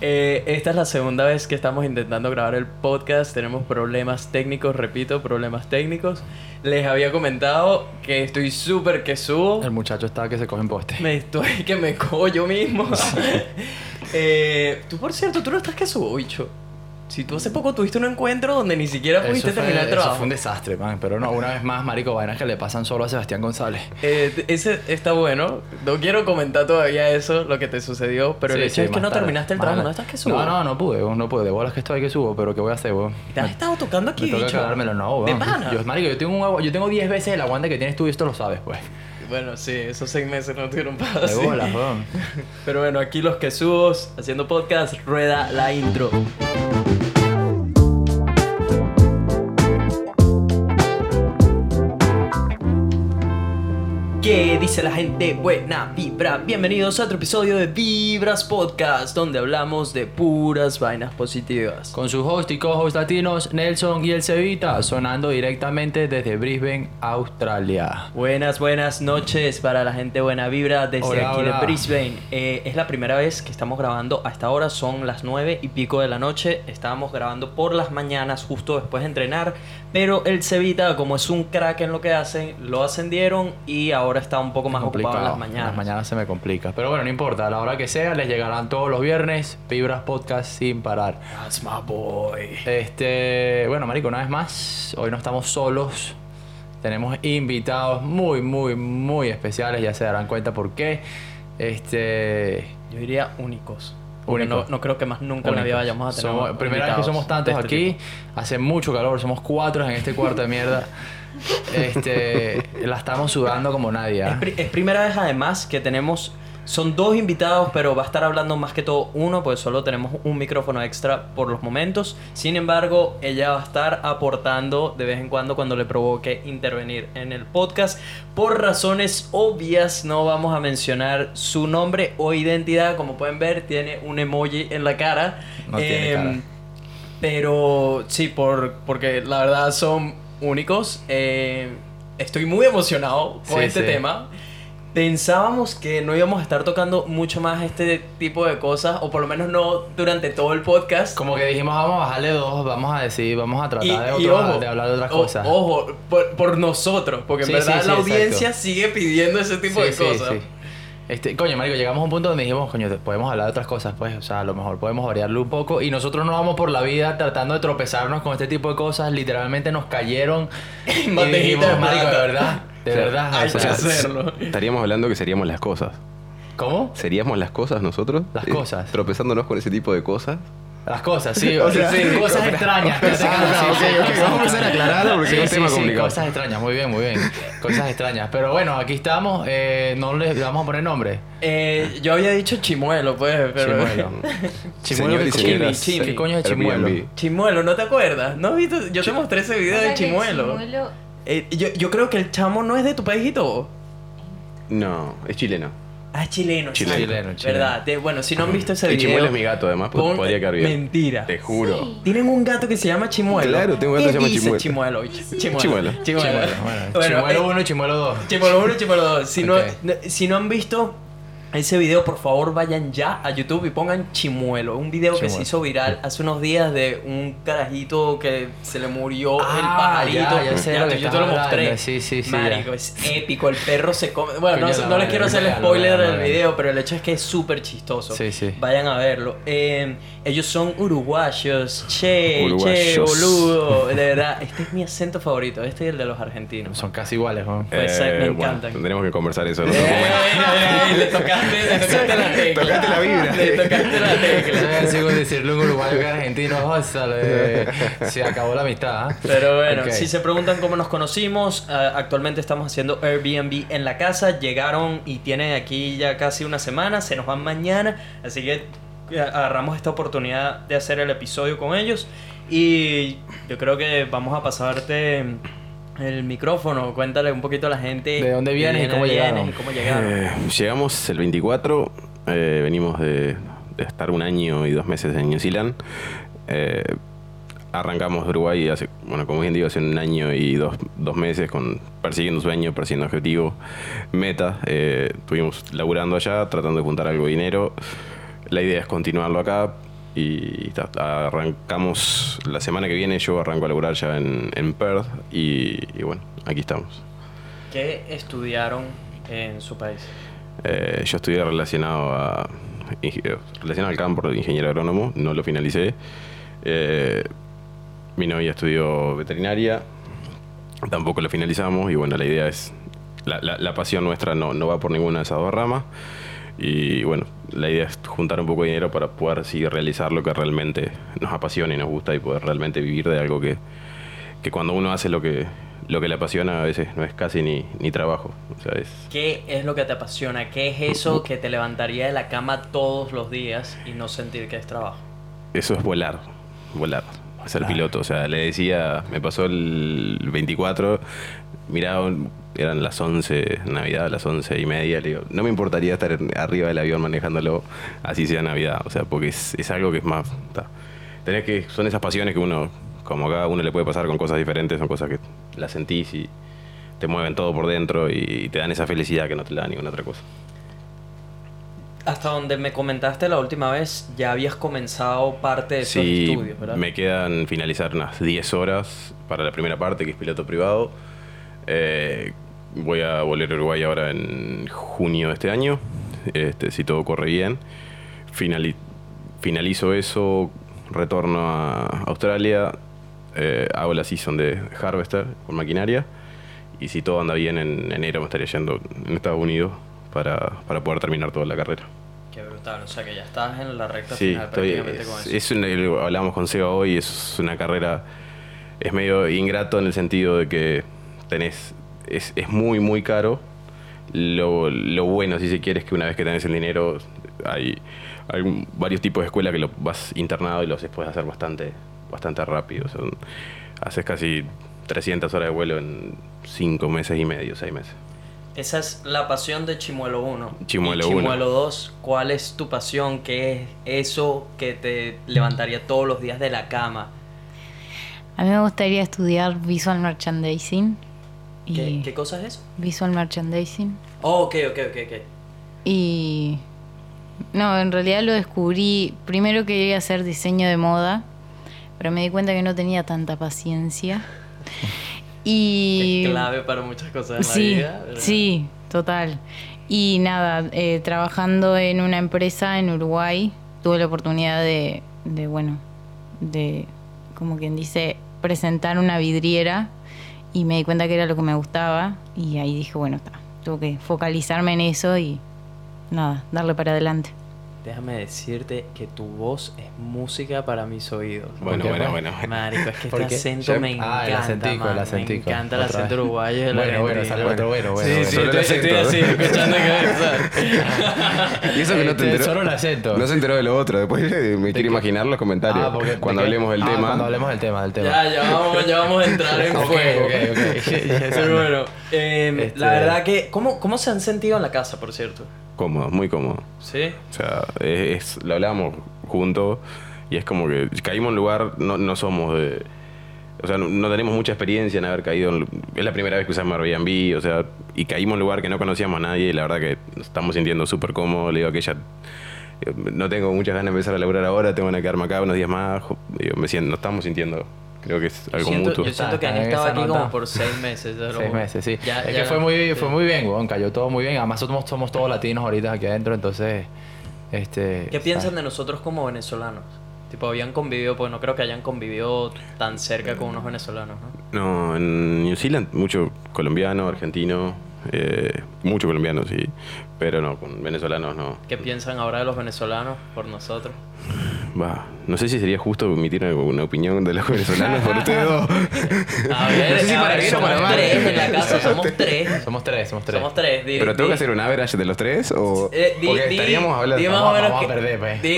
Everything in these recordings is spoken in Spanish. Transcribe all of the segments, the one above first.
Eh, esta es la segunda vez que estamos intentando grabar el podcast. Tenemos problemas técnicos, repito, problemas técnicos. Les había comentado que estoy súper que subo. El muchacho está que se coge en poste. Me estoy que me cojo yo mismo. Eh, tú, por cierto, tú no estás que subo, bicho. Si tú hace poco tuviste un encuentro donde ni siquiera pudiste Eso fue, terminar el eso trabajo. fue un desastre, man. Pero no, una vez más, marico, vainas que le pasan solo a Sebastián González. Eh, ese está bueno. No quiero comentar todavía eso, lo que te sucedió, pero el Sí, hecho sí, es que no tarde, terminaste el trabajo. ¿No estás que subo? No, no, no pude, no pude. De bolas que estoy que subo, pero ¿qué voy a hacer, weón? Te has estado tocando aquí, Me bicho. quedármelo, no, De pana. Yo, marico, yo tengo, un, agua- yo tengo 10 veces el aguante que tienes tú y esto lo sabes, pues. Bueno, sí, esos seis meses no tuvieron para De bolas, weón. Pero bueno, aquí los que subos haciendo podcast, rueda la intro. ¿Qué dice la gente? Buena vibra. Bienvenidos a otro episodio de Vibras Podcast, donde hablamos de puras vainas positivas. Con su host y co-host latinos, Nelson y el Cevita, sonando directamente desde Brisbane, Australia. Buenas, buenas noches para la gente buena vibra desde Hola, aquí hola. de Brisbane. Eh, es la primera vez que estamos grabando a esta hora, son las nueve y pico de la noche. Estábamos grabando por las mañanas, justo después de entrenar, pero el Cevita, como es un crack en lo que hace, lo ascendieron y ahora está un poco más ocupado en las Complicado. mañanas. Las mañanas se me complica. Pero bueno, no importa. A la hora que sea, les llegarán todos los viernes Vibras Podcast sin parar. That's my boy. Este, bueno, marico, una vez más, hoy no estamos solos. Tenemos invitados muy, muy, muy especiales, ya se darán cuenta por qué. Este, Yo diría únicos. No, no creo que más nunca en la vida vayamos a tener Somos- primera vez que somos tantos este aquí. tipo. Hace mucho calor, somos cuatro en este cuarto de mierda. Este, la estamos sudando como nadie. ¿ah? Es, pri- es primera vez además que tenemos, son dos invitados, pero va a estar hablando más que todo uno, pues solo tenemos un micrófono extra por los momentos. Sin embargo, ella va a estar aportando de vez en cuando cuando le provoque intervenir en el podcast. Por razones obvias, no vamos a mencionar su nombre o identidad. Como pueden ver, tiene un emoji en la cara. No tiene Em, cara. Pero sí, por, porque la verdad son únicos. Eh, estoy muy emocionado con Sí, este sí. tema. Pensábamos que no íbamos a estar tocando mucho más este tipo de cosas, o por lo menos no durante todo el podcast. Como que dijimos, vamos a bajarle dos, vamos a decir, vamos a tratar Y- de, y otro- ojo, de hablar de otras o- cosas. Ojo, por, por nosotros, porque en Sí, verdad la audiencia exacto. sigue pidiendo ese tipo de sí, cosas. Este, coño, marico, llegamos a un punto donde dijimos, coño, podemos hablar de otras cosas, pues, o sea, a lo mejor podemos variarlo un poco y nosotros no vamos por la vida tratando de tropezarnos con este tipo de cosas, literalmente nos cayeron y dijimos, de marico, de verdad, de verdad, hay o que hacerlo. Estaríamos hablando que seríamos las cosas. ¿cómo? ¿Seríamos las cosas nosotros? Las Eh, cosas. Tropezándonos con ese tipo de cosas. Las cosas, sí, O sea, sí, cosas extrañas. que Ah, sí, sí, ok, sí, ok, cosas vamos a empezar a aclararlo porque Sí, es un sí, tema sí, complicado. cosas extrañas, muy bien, muy bien. Cosas extrañas. Pero bueno, aquí estamos, eh, no le vamos a poner nombre. Eh, yo había dicho chimuelo, pues, pero... Chimuelo. Señor ¿qué señoras, Chimi, ¿Qué coño es chimuelo? Chimuelo, ¿no te acuerdas? ¿No has visto? Yo te mostré ese video de chimuelo. chimuelo- Eh, yo, yo creo que el chamo no es de tu país y todo. No, es chileno. Ah, es chileno. Chileno. exacto. Chileno, chileno. ¿Verdad? Te- bueno, si no han visto ese El video... chimuelo es mi gato, además, pues pon- podría quedar bien. Mentira. Te juro. Sí. Tienen un gato que se llama Chimuelo. Claro, tengo un gato ¿Qué que se llama dice Chimuelo. Chimuelo. Chimuelo. Chimuelo. Chimuelo. Chimuelo, bueno, Bueno, chimuelo eh, 1 y chimuelo 2. Chimuelo 1 y Chimuelo 2. Si, Ok. no, si no han visto ese video, por favor vayan ya a YouTube y pongan Chimuelo. Un video que se Chimuelo. hizo viral hace unos días de un carajito que se le murió el Ah, pajarito. ya, ya sé lo que yo te lo mostré. hablando. Sí, sí, sí, Marico, ya. es épico. El perro se come. Bueno, no, la no les quiero hacer véalo, spoiler del video, pero el hecho es que es súper chistoso. Sí, sí. Vayan a verlo. Eh, ellos son uruguayos. Che, che, Uruguayos. boludo. De verdad, este es mi acento favorito. Este y el de los argentinos. Son casi iguales, ¿no? Pues, me bueno, encantan. tendremos que conversar eso. ¿no? Eh, eh, le tocaste, le tocaste la tecla. Tocaste la vibra. Le tocaste la tecla. Eso es como decirle a un uruguayo que argentino, oh, sale, se acabó la amistad. ¿ah? Pero bueno, si se preguntan cómo nos conocimos, ah, actualmente estamos haciendo Airbnb en la casa. Llegaron y tienen aquí ya casi una semana, se nos van mañana, así que eh, agarramos esta oportunidad de hacer el episodio con ellos. Y yo creo que vamos a pasarte el micrófono. Cuéntale un poquito a la gente ¿De dónde vienes y de cómo dónde llegaron? vienes y cómo llegaron. Eh, llegamos el 24, eh, venimos de, de estar un año y dos meses en New Zealand. Eh, arrancamos de Uruguay hace, bueno, como bien digo, hace un año y dos, dos meses con persiguiendo sueños, persiguiendo objetivos, metas. Eh, estuvimos laburando allá, tratando de juntar algo de dinero. La idea es continuarlo acá. Y arrancamos la semana que viene, yo arranco a laburar ya en, en Perth y, y bueno, aquí estamos. ¿Qué estudiaron en su país? Eh, yo estudié relacionado a relacionado al campo de ingeniero agrónomo, no lo finalicé. Eh, mi novia estudió veterinaria, tampoco lo finalizamos y bueno, la idea es, la, la- la pasión nuestra no, no va por ninguna de esas dos ramas y bueno, la idea es juntar un poco de dinero para poder sí realizar lo que realmente nos apasiona y nos gusta y poder realmente vivir de algo que, que cuando uno hace lo que, lo que le apasiona a veces no es casi ni, ni trabajo. O sea, es, ¿Qué es lo que te apasiona? ¿Qué es eso que te levantaría de la cama todos los días y no sentir que es trabajo? Eso es volar, volar, ser piloto. O sea, le decía, me pasó el 24, miraba, eran las 11, Navidad, las 11 y media, le digo, no me importaría estar arriba del avión manejándolo, así sea Navidad. O sea, porque es, es algo que es más... ta. Tenés que, son esas pasiones que uno, como a cada uno le puede pasar con cosas diferentes, son cosas que las sentís y te mueven todo por dentro y te dan esa felicidad que no te la da ninguna otra cosa. Hasta donde me comentaste la última vez, ya habías comenzado parte de esos Sí, estudios, ¿verdad? me quedan finalizar unas 10 horas para la primera parte, que es piloto privado. Eh, voy a volver a Uruguay ahora en junio de este año, este, si todo corre bien. Finali- finalizo eso, retorno a Australia, eh, hago la season de Harvester con maquinaria. Y si todo anda bien, en enero me estaría yendo en Estados Unidos para, para poder terminar toda la carrera. Qué brutal, o sea que ya estás en la recta Sí, final estoy, prácticamente con es, eso. es una- hablamos con Seba hoy, es una carrera, es medio ingrato en el sentido de que tenés, es, es muy, muy caro. Lo, lo bueno, si se quiere, es que una vez que tenés el dinero, hay, hay varios tipos de escuelas que lo vas internado y los puedes hacer bastante, bastante rápido. Son, haces casi 300 horas de vuelo en 5 meses y medio, 6 meses. Esa es la pasión de Chimuelo 1. Chimuelo y 1. Chimuelo 2, ¿cuál es tu pasión? ¿Qué es eso que te levantaría todos los días de la cama? A mí me gustaría estudiar visual merchandising. Y ¿Qué, qué cosa es eso? Visual merchandising. Oh, ok, ok, ok, ok. Y no, en realidad lo descubrí. Primero quería hacer diseño de moda, pero me di cuenta que no tenía tanta paciencia. Y Es clave para muchas cosas en sí, la vida. ¿verdad? sí, total. Y nada, eh, trabajando en una empresa en Uruguay, tuve la oportunidad de, de, bueno, de, como quien dice, presentar una vidriera y me di cuenta que era lo que me gustaba y ahí dije, bueno, está, tengo que focalizarme en eso y nada, darle para adelante. Déjame decirte que tu voz es música para mis oídos. Bueno, bueno, pues? bueno. Marico, es que ¿Por este acento me Ah, encanta. el acentico, man, el acentico. Me encanta el Otra acento vez. uruguayo de la Bueno, bueno, sale otro bueno, bueno, Sí, bueno. sí, estoy, estoy así, escuchando que Y eso que no te Este, enteró. solo el acento. No se enteró de lo otro. Después me quiere qué? imaginar los comentarios. Ah, porque- cuando hablemos del Ah, tema. Cuando hablemos del tema, del tema. Ya, ya vamos, ya vamos a entrar en Ok, fuego. ok, ok. Pero bueno, eh, Este- la verdad que... ¿cómo, ¿Cómo se han sentido en la casa, por cierto? Cómodo, muy cómodo. ¿Sí? O sea, es, es- lo hablábamos juntos y es como que caímos en un lugar, no, no somos de... O sea, no, no tenemos mucha experiencia en haber caído. en- es la primera vez que usamos Airbnb, o sea, y caímos en un lugar que no conocíamos a nadie y la verdad que nos estamos sintiendo súper cómodos. Le digo que ella... No tengo muchas ganas de empezar a laburar ahora, tengo que quedarme acá unos días más. digo, me siento, nos estamos sintiendo, creo que es Yo algo siento, mutuo. yo siento que han en estado aquí nota. como por seis meses. Seis meses, sí. Ya- es ya que fue muy, fue muy bien, weón. Cayó todo muy bien. Además, somos, somos todos latinos ahorita aquí adentro, entonces. Este, ¿Qué piensan de nosotros como venezolanos? Tipo, habían convivido, pues no creo que hayan convivido tan cerca con unos venezolanos, ¿no? No, en New Zealand mucho colombiano, argentino, eh, mucho colombiano, sí, pero no, con venezolanos no. ¿Qué piensan ahora de los venezolanos por nosotros? Va, no sé si sería justo emitir una opinión de los venezolanos por ustedes dos. A ver, No sé si a para ver, bien o somos para mal. tres en la casa, somos tres. Somos tres, somos tres. Somos tres. di- Pero tengo di- que hacer un average de los tres o Eh, di- porque di- estaríamos hablando. di más o Vamos- menos vamos a que- perder, pues. di-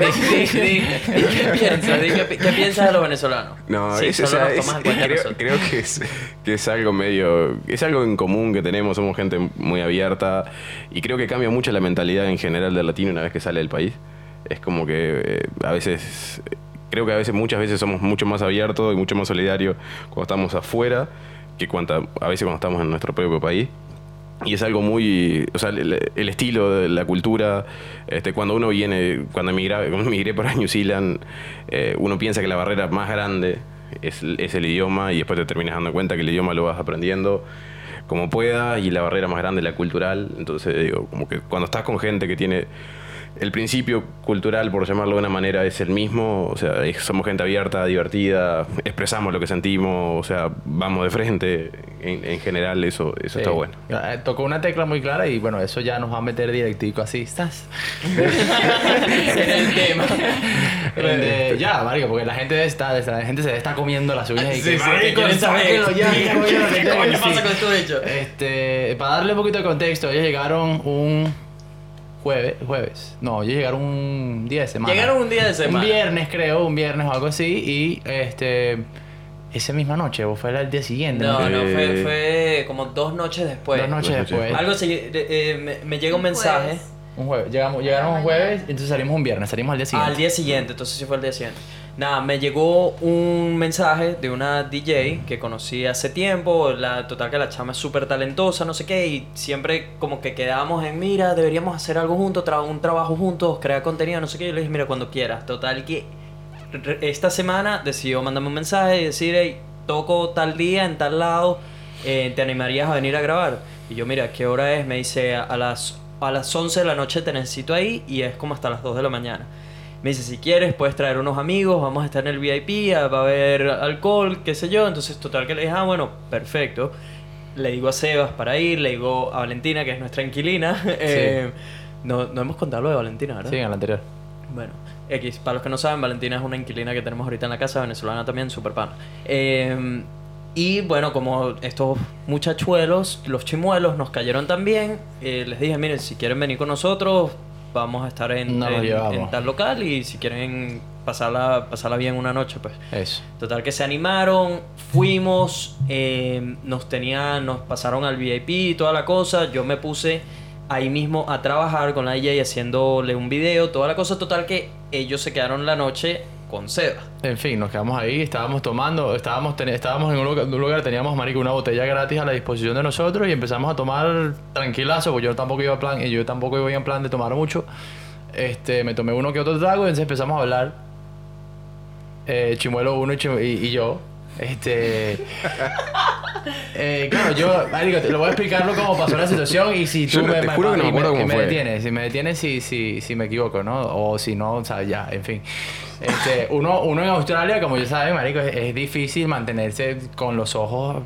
¿Qué piensas? Di ¿Qué, qué piensas de los venezolanos? No, sí, es, o sea, es- creo, nosotros. creo que es, que es algo medio, es algo en común que tenemos, somos gente muy abierta y creo que cambia mucho la mentalidad en general del latino una vez que sale del país. Es como que eh, a veces, creo que a veces, muchas veces somos mucho más abiertos y mucho más solidarios cuando estamos afuera que cuanta, a veces cuando estamos en nuestro propio país. y es algo muy, o sea, el, el estilo la cultura, este, cuando uno viene, cuando emigra, cuando emigré para New Zealand, eh, uno piensa que la barrera más grande es, es el idioma y después te terminas dando cuenta que el idioma lo vas aprendiendo como puedas y la barrera más grande la cultural, entonces digo, como que cuando estás con gente que tiene el principio cultural, por llamarlo de una manera, es el mismo. O sea, es- somos gente abierta, divertida, expresamos lo que sentimos, o sea, vamos de frente. En, en general, eso, eso está Sí. bueno. Eh, Tocó una tecla muy clara y bueno, eso ya nos va a meter directico así, ¿estás? en el tema. Eh, ya, Mario, porque la gente está, la gente se está comiendo las uñas y Sí, que, sí, "Marico, sáquenlo ya, qué- coño pasa decir". con esto hecho. Este, para darle un poquito de contexto, ellos llegaron un jueves, jueves. No, ellos llegaron un día de semana. Llegaron un día de semana. Un viernes, creo, un viernes o algo así y este esa misma noche o fue el día siguiente. No, no, Eh, fue, fue como dos noches después. Dos noches Dos noches después. Algo así, eh, eh, me, me llega un mensaje Jueves. Un jueves. Llegamos, llegaron un jueves, entonces salimos un viernes, salimos al día siguiente. al día siguiente, entonces sí fue el día siguiente. Nada, me llegó un mensaje de una DJ que conocí hace tiempo, la total que la chama es súper talentosa, no sé qué, y siempre como que quedábamos en, mira, deberíamos hacer algo juntos, tra- un trabajo juntos, crear contenido, no sé qué, yo le dije, mira, cuando quieras, total que esta semana decidió mandarme un mensaje y decir, hey, toco tal día en tal lado, eh, ¿te animarías a venir a grabar? Y yo, mira, ¿qué hora es? Me dice, a las, a las 11 de la noche te necesito ahí y es como hasta las 2 de la mañana. Me dice, si quieres, puedes traer unos amigos, vamos a estar en el VIP, va a haber alcohol, qué sé yo. Entonces, total que le dije, ah, bueno, perfecto. Le digo a Sebas para ir, le digo a Valentina, que es nuestra inquilina. Eh, no, no hemos contado lo de Valentina, ¿verdad? Sí, en el anterior. Bueno, X, para los que no saben, Valentina es una inquilina que tenemos ahorita en la casa, venezolana también, super pana. Eh, y bueno, como estos muchachuelos, los chimuelos, nos cayeron también, eh, les dije, miren, si quieren venir con nosotros, vamos a estar en, tal local y si quieren pasarla, pasarla bien una noche, pues Eso. Total que se animaron, fuimos, eh, nos tenían, nos pasaron al VIP y toda la cosa. Yo me puse ahí mismo a trabajar con la DJ haciéndole un video, toda la cosa. Total que ellos se quedaron la noche con Seba. En fin, nos quedamos ahí, estábamos tomando, estábamos, ten- estábamos en un lugar, un lugar, teníamos, marico, una botella gratis a la disposición de nosotros y empezamos a tomar tranquilazo, porque yo tampoco iba a plan, y yo tampoco iba en plan de tomar mucho. Este, me tomé uno que otro trago y entonces empezamos a hablar. Eh, Chimuelo uno y, Chimu- y- y yo. Este. eh, claro, yo, marico, te lo voy a explicarlo cómo pasó la situación y si tú Yo me, juro no detienes, si me detienes, si, si, si me equivoco, ¿no? O si no, o sea, ya, en fin. Este, uno, uno en Australia, como ya saben, marico, es, es difícil mantenerse con los ojos,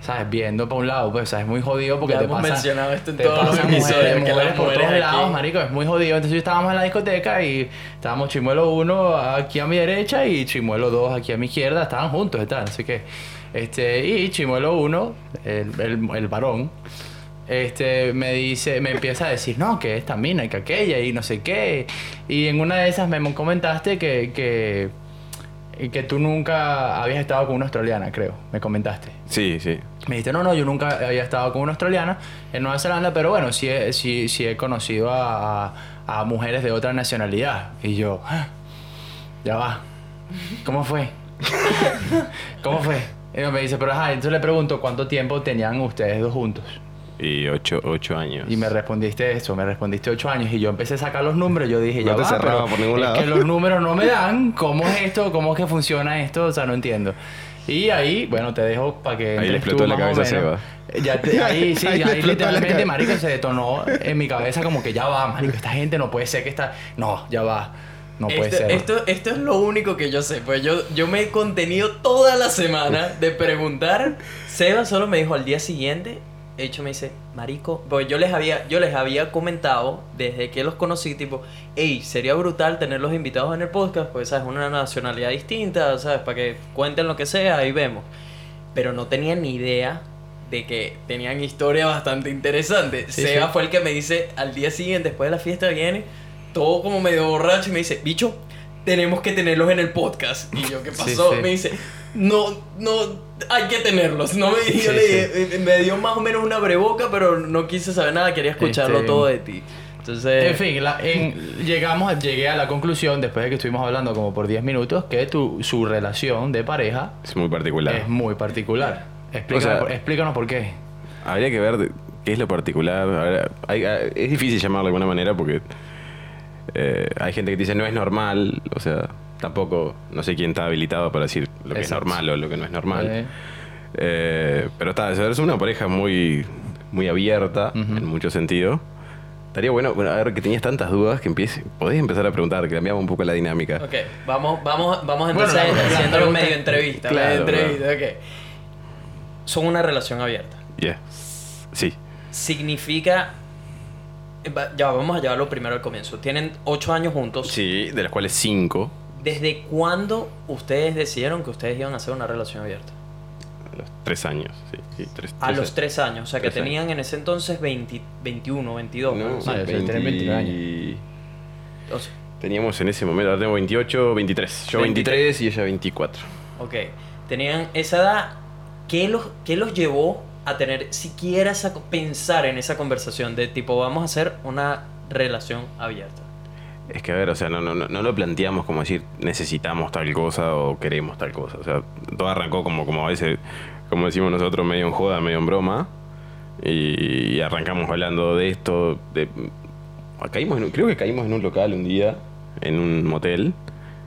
¿sabes? Viendo para un lado, pues, o sea, es muy jodido porque Ya te hemos pasa... mencionado esto en te todos los episodios, Mujeres, por todos lados, aquí- marico, es muy jodido. Entonces estábamos en la discoteca y estábamos Chimuelo 1 aquí a mi derecha y Chimuelo 2 aquí a mi izquierda, estaban juntos, estaban, así que... Este, y Chimuelo 1, el, el, el varón, este, me dice, me empieza a decir, no, que esta mina y que aquella y no sé qué. Y en una de esas me comentaste que, que, que tú nunca habías estado con una australiana, creo, me comentaste. Sí, sí. Me dijiste, no, no, yo nunca había estado con una australiana en Nueva Zelanda, pero bueno, sí, he- sí, sí he conocido a, a- a mujeres de otra nacionalidad. Y yo, "Ah, ya va, ¿cómo fue? ¿Cómo fue? Y me dice, pero ajá, entonces le pregunto, ¿cuánto tiempo tenían ustedes dos juntos? Y ocho, ocho años. Y me respondiste eso, me respondiste ocho años y yo empecé a sacar los números. Yo dije, No ya te va, cerraba pero por ningún es lado. que los números no me dan. ¿Cómo es esto? ¿Cómo es que funciona esto? O sea, no entiendo. Y ahí, bueno, te dejo para que Ahí le explotó tú la cabeza a menos. Ya te- ahí sí, Ahí ahí, literalmente, marico, se detonó en mi cabeza como que ya va, marico, esta gente no puede ser que está... No, ya va, no puede esto, ser. esto, esto es lo único que yo sé, pues yo, yo me he contenido toda la semana de preguntar. Seba solo me dijo al día siguiente, hecho me dice, marico, pues yo les había, yo les había comentado desde que los conocí, tipo, hey, sería brutal tenerlos invitados en el podcast, pues sabes, una nacionalidad distinta, sabes, para que cuenten lo que sea, ahí vemos. Pero no tenía ni idea de que tenían historia bastante interesante. Sí, Seba sí. fue el que me dice al día siguiente, después de la fiesta viene, todo como medio borracho y me dice, bicho, tenemos que tenerlos en el podcast. Y yo, ¿qué pasó? sí. Me dice, no, no, hay que tenerlos. No me, yo Sí, le sí. dije, eh, me dio más o menos una breboca, pero no quise saber nada, quería escucharlo Este, todo de ti. Entonces, En fin, la- en- llegamos, llegué a la conclusión, después de que estuvimos hablando como por 10 minutos, que tu, su relación de pareja Es muy particular. es muy particular. Explícanos, O sea- por- explícanos por qué. Habría que ver ¿qué es lo particular? Ver, hay- hay- es difícil llamarlo de alguna manera porque eh, hay gente que dice no es normal, o sea, tampoco, no sé quién está habilitado para decir lo que Exacto. es normal o lo que no es normal. Eh, Eh, pero está, es una pareja muy, muy abierta en muchos sentidos. Estaría bueno, bueno, a ver, que tenías tantas dudas que empiece, podés empezar a preguntar, que cambiamos un poco la dinámica. Ok, vamos, vamos, vamos Bueno, entonces la haciendo pregunta- medio entrevista. Claro, medio entrevista, ok. Son una relación abierta. Yeah. Sí. Significa. Ya vamos a llevarlo primero al comienzo. Tienen ocho años juntos. Sí, de las cuales cinco, ¿Desde cuándo ustedes decidieron que ustedes iban a hacer una relación abierta? a los tres años. Sí, sí, tres, A tres los años. tres años. O sea, que Tres años. tenían en ese entonces 20 21, 22. No, ¿no? Sí, sí, tienen 29 años. O sea, Teníamos en ese momento, ahora tengo 28, 23. Yo 23 y ella 24. ok. Tenían esa edad. ¿Qué los, qué los llevó a tener siquiera esa, pensar en esa conversación de tipo, vamos a hacer una relación abierta? Es que a ver, o sea, no, no, no lo planteamos como decir necesitamos tal cosa o queremos tal cosa. O sea, todo arrancó como, como a veces, como decimos nosotros, medio en joda, medio en broma. Y, arrancamos hablando de esto. De, caímos en creo que caímos en un local un día, en un motel,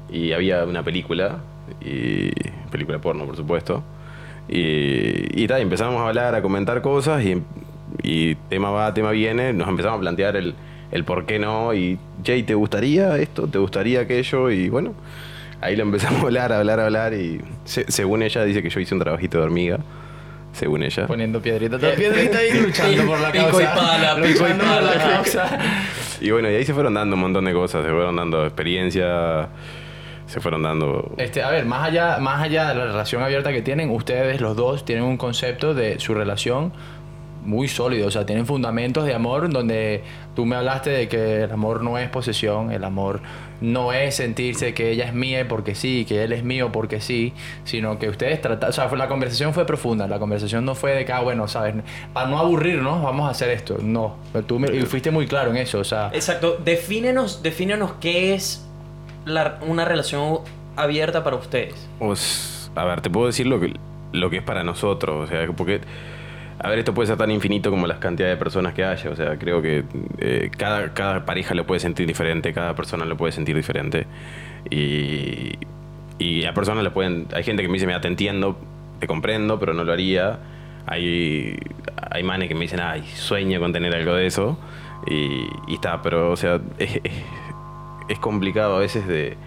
y había una película, y película porno, por supuesto. Y, y, tal, empezamos a hablar, a comentar cosas, y, y tema va, tema viene, nos empezamos a plantear el, el por qué no, y Jay, ¿te gustaría esto? ¿Te gustaría aquello? Y bueno, ahí lo empezamos a hablar, a hablar, a hablar, y se- según ella dice que yo hice un trabajito de hormiga, según ella. Poniendo piedrita, tras piedrita y luchando por la Pico causa. y pala, pico y por la pala. causa. Y bueno, y ahí se fueron dando un montón de cosas, se fueron dando experiencia, se fueron dando... Este, a ver, más allá, más allá de la relación abierta que tienen, ustedes los dos tienen un concepto de su relación muy sólido, o sea, tienen fundamentos de amor donde tú me hablaste de que el amor no es posesión, el amor no es sentirse que ella es mía porque sí, que él es mío porque sí, sino que ustedes trataron, o sea, la conversación fue profunda, la conversación no fue de que, ah, bueno, sabes, para no aburrirnos vamos a hacer esto, no, pero tú me- y fuiste muy claro en eso, o sea, Exacto. Defínenos, defínenos qué es la- una relación abierta para ustedes. Pues, a ver, te puedo decir lo que, lo que es para nosotros, o sea, porque, a ver, esto puede ser tan infinito como las cantidades de personas que haya, o sea, creo que eh, cada, pareja lo puede sentir diferente, cada persona lo puede sentir diferente, y, y a personas le pueden, hay gente que me dice, mira, te entiendo, te comprendo, pero no lo haría, hay, hay manes que me dicen, ay, sueño con tener algo de eso, y, y está, pero, o sea, es- es complicado a veces de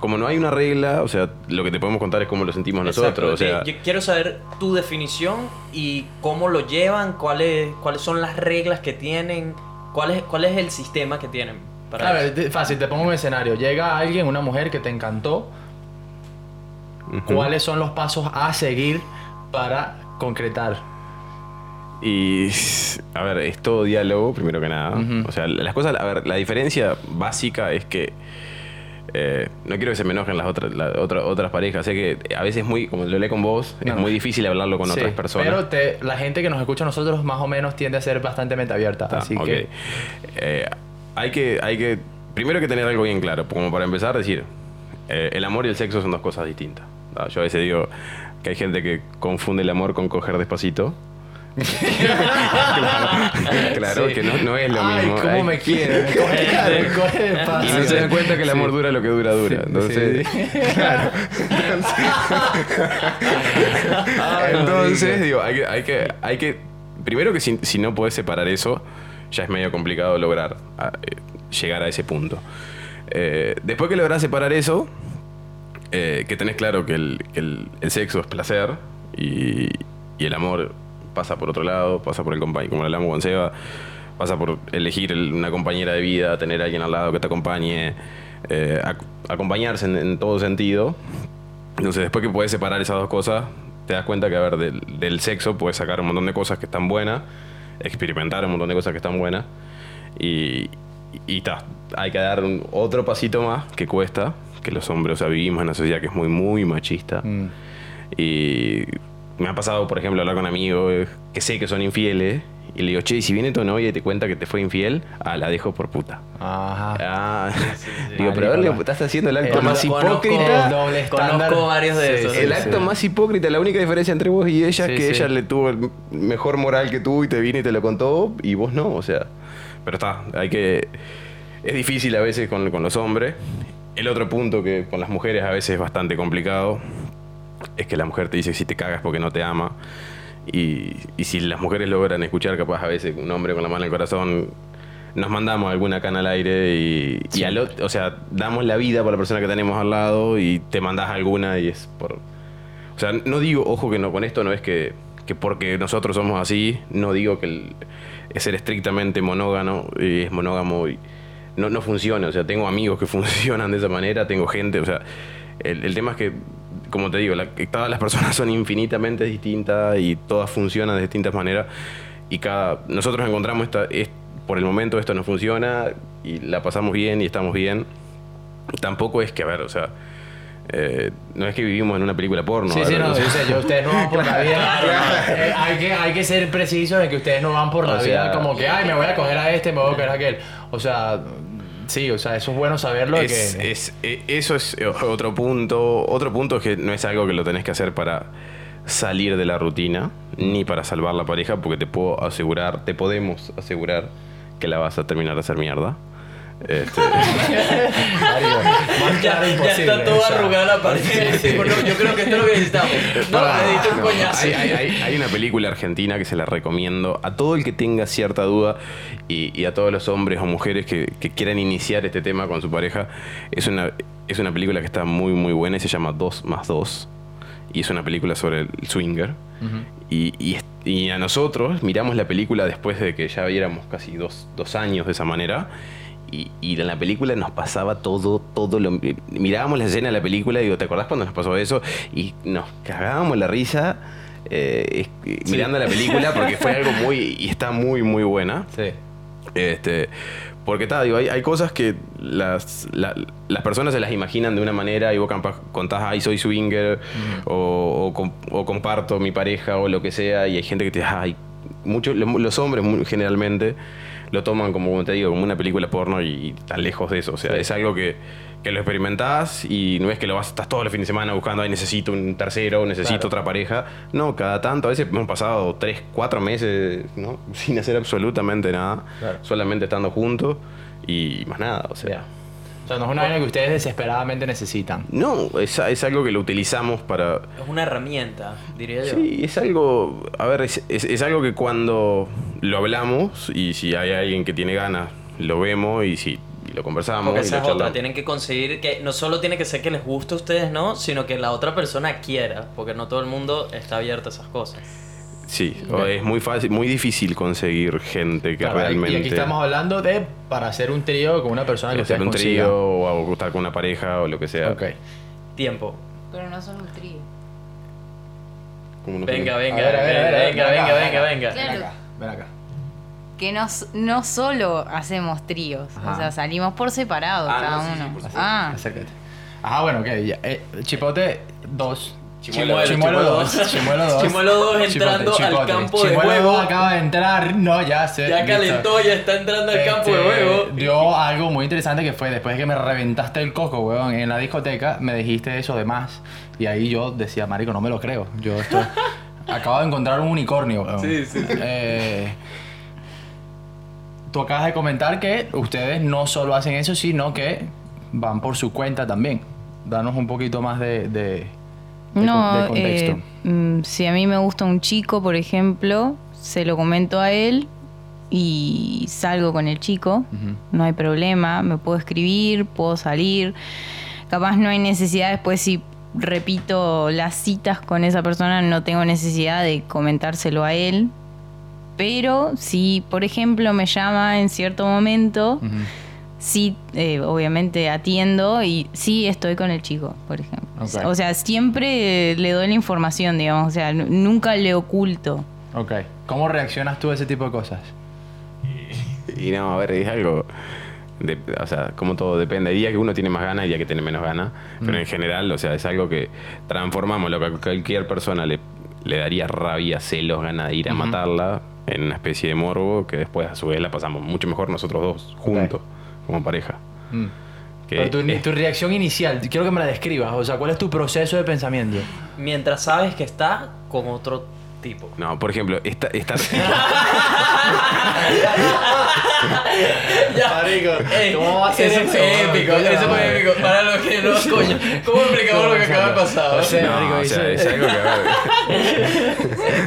como no hay una regla, o sea, lo que te podemos contar es cómo lo sentimos nosotros. O sea, yo quiero saber tu definición y cómo lo llevan, cuáles, cuáles son las reglas que tienen, cuál es, cuál es el sistema que tienen. Para a ver, eso. te- fácil, te pongo un escenario, llega alguien, una mujer que te encantó. ¿Cuáles son los pasos a seguir para concretar? Y, a ver, es todo diálogo, primero que nada. O sea, las cosas, a ver, la diferencia básica es que eh, no quiero que se me enojen las otras, las otras parejas. Sé que a veces es muy, como lo leí con vos, No. es muy difícil hablarlo con Sí, otras personas. Pero te- la gente que nos escucha a nosotros más o menos tiende a ser bastante mente abierta. Ah, así que Eh, hay que, hay que, primero hay que tener algo bien claro, como para empezar decir, eh, el amor y el sexo son dos cosas distintas. ¿no? Yo a veces digo que hay gente que confunde el amor con coger despacito. Claro, claro, Sí. que no, no es lo Ay, mismo. cómo me quiere. Me coge, claro, me coge de y no se dan cuenta que el amor Sí. dura lo que dura, dura. Entonces, sí. claro. Entonces, digo, hay que, hay que, hay que, primero que si, si no podés separar eso, ya es medio complicado lograr a- eh, llegar a ese punto. Eh, después que lográs separar eso, eh, que tenés claro que el, que el- el sexo es placer y, y el amor pasa por otro lado, pasa por el compañero, como hablamos con Seba, pasa por elegir el- una compañera de vida, tener a alguien al lado que te acompañe, eh, ac- acompañarse en, en todo sentido. Entonces, después que puedes separar esas dos cosas, te das cuenta que, a ver, del, del sexo puedes sacar un montón de cosas que están buenas, experimentar un montón de cosas que están buenas, y, y ta, hay que dar un- otro pasito más que cuesta, que los hombres, o sea, vivimos en una sociedad que es muy, muy machista. Mm. Y me ha pasado, por ejemplo, hablar con amigos que sé que son infieles Y le digo, che, y si viene tu novia y te cuenta que te fue infiel, ah, la dejo por puta. Ajá. Ah, sí. digo, pero a ver, estás haciendo el acto más hipócrita. Conozco varios de esos. el acto más hipócrita, la única diferencia entre vos y ella es que ella le tuvo el mejor moral que tú y te vino y te lo contó y vos no, o sea. Pero está, hay que. Es difícil a veces con, con los hombres. El otro punto que con las mujeres a veces es bastante complicado es que la mujer te dice que si te cagas porque no te ama. Y, y si las mujeres logran escuchar, capaz a veces un hombre con la mano en el corazón, nos mandamos alguna cana al aire y, y al ot- o sea, damos la vida por la persona que tenemos al lado y te mandás alguna y es por... O sea, no digo, ojo que no, con esto no es que, que porque nosotros somos así, no digo que el, es ser estrictamente monógamo y es monógamo y no, no funciona. O sea, tengo amigos que funcionan de esa manera, tengo gente, o sea, el, el tema es que, como te digo, la- todas las personas son infinitamente distintas y todas funcionan de distintas maneras y cada nosotros encontramos esta es, por el momento esto no funciona y la pasamos bien y estamos bien. Tampoco es que, a ver, o sea, eh, no es que vivimos en una película porno. Sí, sí, no, o sea, yo sé, yo- ustedes no van por la vida. Eh, hay, que, hay que ser precisos en que ustedes no van por la O sea, vida como que, ay, me voy a coger a este, me voy a coger a aquel. O sea, sí, o sea, eso es bueno saberlo. Es- que, es- eh, eso es eh, otro punto. Otro punto es que no es algo que lo tenés que hacer para salir de la rutina, ni para salvar la pareja, porque te puedo asegurar, te podemos asegurar que la vas a terminar de hacer mierda. Este, más Ya, claro ya imposible. está toda o sea. arrugada la pared. Tipo, no, yo creo que esto es lo que necesitamos. No, Ah, necesito un no, coñazo. hay, hay- hay- una película argentina que se la recomiendo a todo el que tenga cierta duda y, y a todos los hombres o mujeres que, que quieran iniciar este tema con su pareja. Es una, es una película que está muy, muy buena y se llama 2 más 2. Y es una película sobre el swinger. y, y es- y a nosotros miramos la película después de que ya viéramos casi dos, dos años de esa manera. Y, y en la película nos pasaba todo, todo lo... Mirábamos la escena de la película y digo, ¿te acordás cuando nos pasó eso? Y nos cagábamos la risa eh, es- mirando la película porque fue algo muy... Y está muy, muy buena. Sí. Este, porque tal, digo, hay, hay cosas que las, la- las personas se las imaginan de una manera y vos contás, ay, soy swinger, o, o o comparto mi pareja, o lo que sea, y hay gente que te dice, ay, muchos, lo- los hombres generalmente lo toman como, como te digo, como una película porno y, y están lejos de eso. O sea, es algo que, que lo experimentás y no es que lo vas, estás todo el fin de semana buscando, ay, necesito un tercero, necesito Claro. otra pareja. No, cada tanto, a veces hemos pasado tres, cuatro meses, ¿no? Sin hacer absolutamente nada, Claro. solamente estando juntos y más nada, o sea. O sea, no es una vaina que ustedes desesperadamente necesitan. No, es, es algo que lo utilizamos para... Es una herramienta, diría yo. Sí, es algo, a ver, es, es- es algo que cuando lo hablamos y si hay alguien que tiene ganas, lo vemos y si y lo conversamos Porque y esa lo es otra, tienen que conseguir que no solo tiene que ser que les guste a ustedes, ¿no? Sino que la otra persona quiera, porque no todo el mundo está abierto a esas cosas. Sí, o es muy fácil, muy difícil conseguir gente que Claro, realmente... Y aquí estamos hablando de para hacer un trío con una persona que hacer un trío o estar con una pareja o lo que sea. Ok. Tiempo. Pero no solo un trío. Venga, venga, A ver, a ver, a ver, a ver, venga, ven venga, venga, ven venga. Claro. Ven acá, ven acá. Que no, no solo hacemos tríos, Ajá. o sea, salimos por separado Ah, cada no, sí, sí, uno. por ah, Acércate. Ajá, bueno, ok. ya. Eh, chipote 2. Chimuelo. Chimuelo 2. Chimuelo 2. Chimuelo dos entrando al campo de juego. acaba de entrar. No, ya sé. Ya listo. calentó, ya está entrando al campo de Este, juego. Dio algo muy interesante que fue después de que me reventaste el coco, weón, en la discoteca, me dijiste eso de más. Y ahí yo decía, marico, no me lo creo. Yo esto... acabo de encontrar un unicornio, weón. Sí, sí, sí. Eh, tú acabas de comentar que ustedes no solo hacen eso, sino que van por su cuenta también. Danos un poquito más de, de, de no, de contexto. eh, mm, si a mí me gusta un chico, por ejemplo, se lo comento a él y salgo con el chico, no hay problema, me puedo escribir, puedo salir. Capaz no hay necesidad después si repito las citas con esa persona, no tengo necesidad de comentárselo a él. Pero si, por ejemplo, me llama en cierto momento. Sí, eh, obviamente atiendo y sí estoy con el chico, por ejemplo. O sea, siempre le doy la información, digamos, o sea, nunca le oculto. Ok. ¿Cómo reaccionas tú a ese tipo de cosas? Y no, a ver, es algo. de- o sea, como todo depende. Hay días que uno tiene más ganas y días que tiene menos ganas. Pero en general, o sea, es algo que transformamos. Lo que a cualquier persona le, le daría rabia, celos, ganas de ir a matarla. en una especie de morbo que después a su vez la pasamos mucho mejor nosotros dos, juntos, como pareja. Mm. Que Pero tu, es- tu reacción inicial, quiero que me la describas. O sea, ¿cuál es tu proceso de pensamiento? Mientras sabes que está con otro tipo. No, por ejemplo, esta, esta, Marico, ¿cómo va a ser eso? fue épico, Coño, eso fue épico. Para los que no, coño, ¿cómo explicamos lo que acaba de pasar? O sea, No, marico, o sea, es algo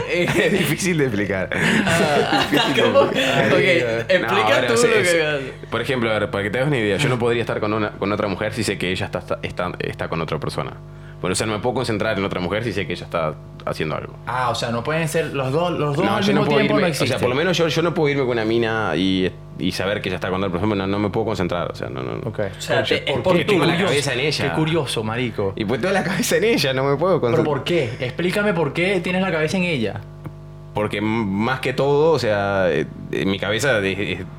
que es difícil de explicar. ¿Cómo? Ok, explica No, bueno, tú sí, lo es- que Por ejemplo, a ver, para que te hagas una idea, yo no podría estar con, una, con otra mujer si sé que ella está, está, está, está con otra persona. Bueno, o sea, no me puedo concentrar en otra mujer si sé que ella está haciendo algo. Ah, o sea, no pueden ser los dos, los dos No, al yo mismo no puedo tiempo irme, no o sea, por lo menos yo, yo no puedo irme con una mina y, y saber que ella está con otra persona, no, no me puedo concentrar, o sea, no, no. no. Ok. O sea, te- es ¿Por por tengo la curioso. cabeza en ella. Qué curioso, marico. Y pues toda la cabeza en ella, no me puedo ¿Pero concentrar. por qué? Explícame por qué tienes la cabeza en ella. Porque más que todo, o sea, eh, en mi cabeza,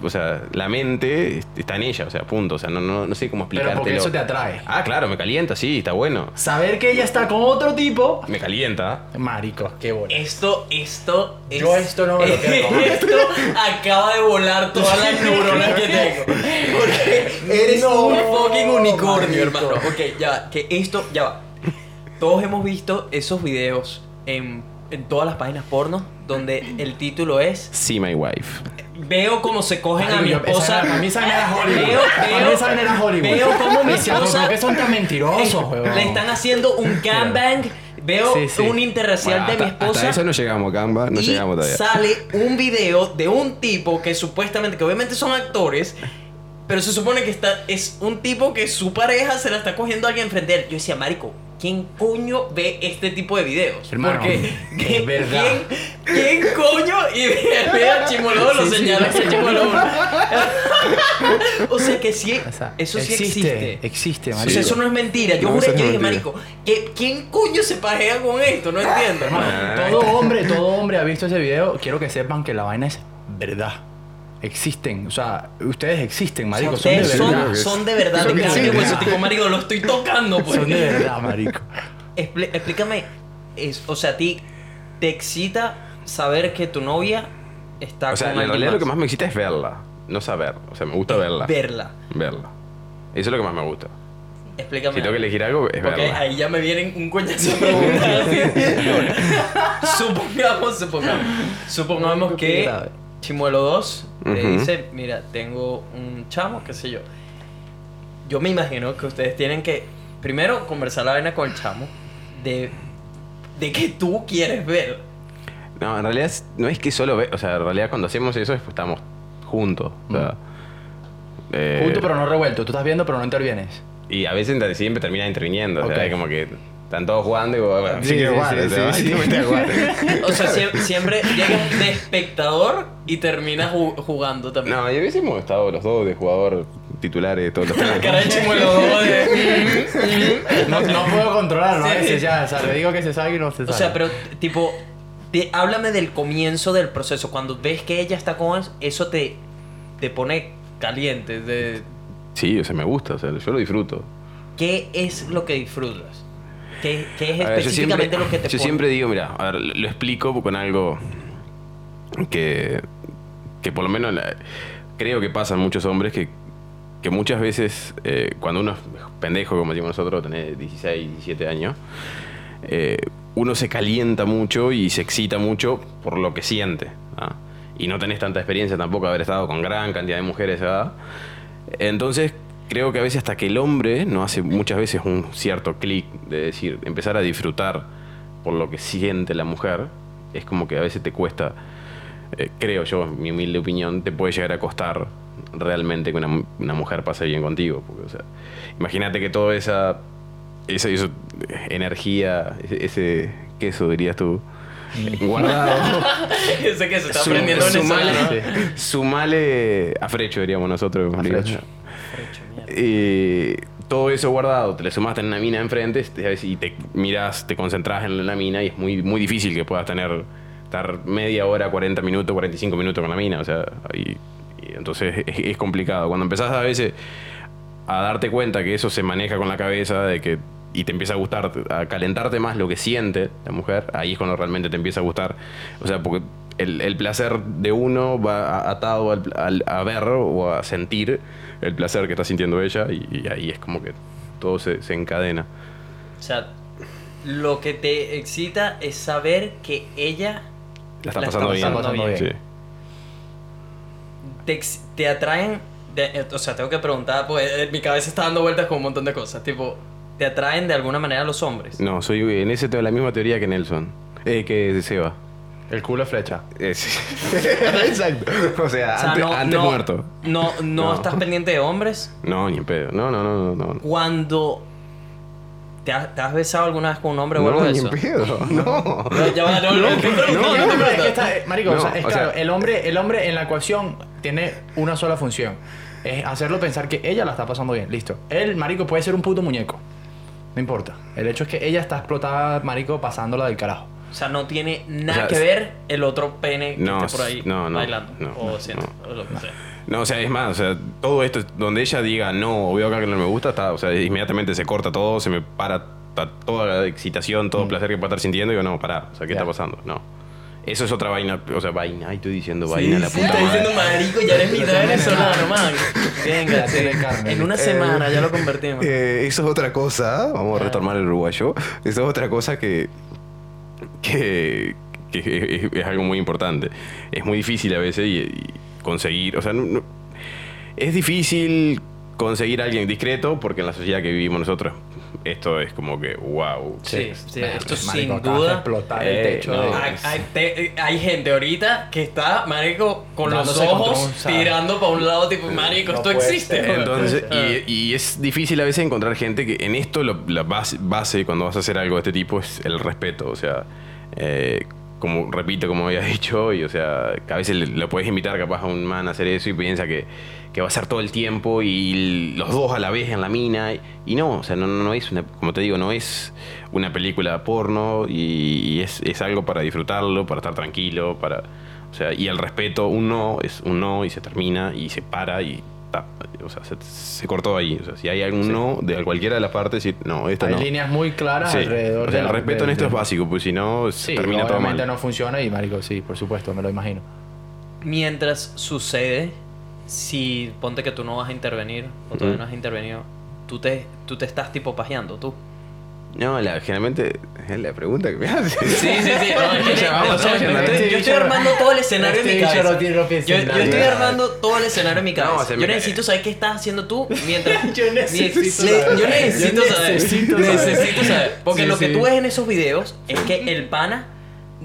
o sea, la mente está en ella, o sea, punto. O sea, no, no, no sé cómo Pero explicártelo. porque eso te atrae. Ah, claro, me calienta, sí, está bueno. Saber que ella está con otro tipo. Me calienta. Marico, qué bueno. Esto, esto. es- Yo esto no me lo quiero. Esto acaba de volar todas las neuronas que tengo. Porque eres No, un fucking unicornio, marico. hermano. Ok, ya, va, que esto, ya va. Todos hemos visto esos videos en, en todas las páginas porno donde el título es Sí, my wife. Veo cómo se cogen a mi esposa. esa- para mí esa era Hollywood. Veo, Para mí esa vaina era Hollywood. veo cómo mi Decía, ¿pero esposa. por qué son tan mentirosos, Eh, huevón? Le están haciendo un gangbang. Veo Sí, sí. un interracial Bueno, de mi esposa. Hasta eso no llegamos, Gamba, no y llegamos todavía. sale un video de un tipo que supuestamente, que obviamente son actores, pero se supone que está, es un tipo que su pareja se la está cogiendo a alguien frente a él. Yo decía, Marico, ¿quién coño ve este tipo de videos? Hermano, Porque, es verdad. ¿quién, quién coño? Y ve, ve a Chimoló, lo Sí, sí. señala ese Chimoló. o sea que sí, O sea, eso sí existe. existe. Existe, O marico. sea, eso no es mentira. Yo No, juré, yo dije, mentira. Marico, ¿que- ¿quién coño se pajea con esto? No entiendo. Hermano, todo hombre, todo hombre ha visto ese video. Quiero que sepan que la vaina es verdad. Existen, o sea, ustedes existen, marico, O sea, son de verdad. son, son de verdad. Son de verdad. hueso. Tipo, marico, lo estoy tocando, pues. Son de verdad, marico. Explícame, es, o sea, a ti te excita saber que tu novia está O sea, con en alguien realidad lo que más? me excita es verla, no saber. O sea, me gusta verla. Verla. Verla. Eso es lo que más me gusta. Explícame. Si tengo que elegir algo, es Porque verla. ahí ya me vienen un coñazo de preguntas. supongamos, supongamos. Supongamos que. Chimuelo 2 le Ujú. dice, mira, tengo un chamo, qué sé yo. Yo me imagino que ustedes tienen que, primero, conversar la vaina con el chamo de, de que tú quieres ver. No, en realidad no es que solo ve, o sea, en realidad cuando hacemos eso es pues, estamos juntos. O sea, eh, Junto pero no revuelto. Tú estás viendo pero no intervienes. Y a veces siempre termina interviniendo. O Ok. sea, es como que están todos jugando y digo, bueno, sí, Sí, sí, jugar. sí, o sea, sí, sí. no que jugar. O sea, sie- siempre llegas de espectador y terminas ju- jugando también. No, y a veces hemos estado los dos de jugador titulares, todos los La cara de tres. Chimuelo 2 de... No, no puedo controlarlo, Sí. a veces ya. O sea, le digo que se salga y no se O sale. sea, pero tipo, te- háblame del comienzo del proceso. Cuando ves que ella está con eso te, te pone caliente. De, Sí, o sea, me gusta, o sea, yo lo disfruto. ¿Qué es lo que disfrutas? ¿Qué, qué es ver, específicamente siempre, lo que te yo pone? siempre digo, mira, a ver, lo, lo explico con algo que, que por lo menos la- creo que pasa en muchos hombres que, que muchas veces eh, cuando uno es pendejo, como decimos nosotros, tenés 16, 17 años, eh, uno se calienta mucho y se excita mucho por lo que siente. ¿ah? Y no tenés tanta experiencia tampoco de haber estado con gran cantidad de mujeres. Entonces, creo que a veces hasta que el hombre no hace muchas veces un cierto clic de decir, empezar a disfrutar por lo que siente la mujer, es como que a veces te cuesta, eh, creo yo, en mi humilde opinión, te puede llegar a costar realmente que una, una mujer pase bien contigo. Porque, o sea, imagínate que toda esa, esa, esa energía, ese, ese queso, dirías tú, guardado. Ese que se está Su- aprendiendo sumale, sumale afrecho, diríamos nosotros. Frecho. Eh, todo eso guardado, te le sumaste en una mina enfrente te- y te miras, te concentras en la mina y es muy, muy difícil que puedas tener, estar media hora, 40 minutos, 45 minutos con la mina. O sea, y, entonces es, es complicado. Cuando empezás a veces a darte cuenta que eso se maneja con la cabeza, de que y te empieza a gustar, a calentarte más lo que siente la mujer, ahí es cuando realmente te empieza a gustar. O sea, porque el, el placer de uno va atado al, al- a ver o a sentir el placer que está sintiendo ella y, y ahí es como que todo se, se encadena. O sea, lo que te excita es saber que ella La está La pasando está bien. pasando bien. Sí. te, te atraen. de- eh, o sea, tengo que preguntar, pues mi cabeza está dando vueltas con un montón de cosas. Tipo, ¿te atraen de alguna manera los hombres? No, soy en ese tengo la misma teoría que Nelson. Eh, que Seba. El culo es flecha. Exacto. O sea, O sea, antes, no, antes no- muerto. No, no, No. estás pendiente de hombres. No, ni en pedo. No, no, no, no. no. Cuando. ¿Te has, te has besado alguna vez con un hombre o algo No, de ni eso? en pedo. No. Ya va, no, no, estoy preguntando, No, estoy no, pero es que preguntando. está- eh, marico, o sea, es o claro, sea- el hombre, el hombre en la ecuación tiene una sola función. Es hacerlo pensar que ella la está pasando bien. Listo. Él, marico, puede ser un puto muñeco. No importa. El hecho es que ella está explotada, marico, pasándola del carajo. O sea, no tiene nada O sea, que ver el otro pene que No, esté por ahí no, no, bailando. no, o no, haciendo, no. o lo que sea. No, o sea, es más, o sea, todo esto, donde ella diga no, o veo acá que no me gusta, está, o sea, inmediatamente se corta todo, se me para toda la excitación, todo el placer que pueda estar sintiendo, y digo, no, pará, o sea, ¿qué está pasando? No. Eso es otra vaina, o sea, vaina, ay, estoy diciendo vaina, la sí, puta está madre. diciendo marico, ya eres mitad venezolano, man. Venga, sí. en una semana ya lo convertimos. Eh, eso es otra cosa, vamos a retomar el uruguayo, eso es otra cosa que, que, que es, algo muy importante. Es muy difícil a veces conseguir, o sea, no- es difícil conseguir a alguien discreto porque en la sociedad que vivimos nosotros esto es como que wow. Sí, sí, esto Marico, sin duda. explotar el Eh, techo. no. Hay, hay te- hay gente ahorita que está, marico, con los Dándose ojos tirando para un lado, tipo, marico, No esto existe. ser. Entonces, y, y es difícil a veces encontrar gente que en esto lo- la base, base cuando vas a hacer algo de este tipo es el respeto. O sea, eh, como repito, como había dicho, y o sea, a veces le, puedes invitar capaz a un man a hacer eso y piensa que, que va a ser todo el tiempo y los dos a la vez en la mina. Y, no, o sea, no, no, es una, como te digo, no es una película porno y, y es, es algo para disfrutarlo, para estar tranquilo, para. O sea, y el respeto, un no es un no y se termina y se para y ta, o sea, se, se cortó ahí. O sea, si hay algún no de cualquiera de las partes, sí, no, esta Hay no. líneas muy claras Sí, alrededor o sea, de el la- respeto de- en esto de- es básico, pues si no, se Sí, termina todo obviamente mal. no funciona y marico, sí, por supuesto, me lo imagino. Mientras sucede, si ponte que tú no vas a intervenir o todavía no has intervenido, tú te, tú te estás tipo pajeando, tú. No, la, generalmente es la pregunta que me haces. Sí, sí, sí. No, es que Ya vamos, o sea, vamos, yo, este estoy- yo bicho estoy no- armando todo el escenario en este mi cabeza. Yo, yo estoy armando todo el escenario en mi cabeza. No, yo necesito saber qué estás haciendo tú mientras. Yo necesito saber. Yo necesito saber. necesito saber. Necesito saber. Porque Sí, lo que sí. tú ves en esos videos es que el pana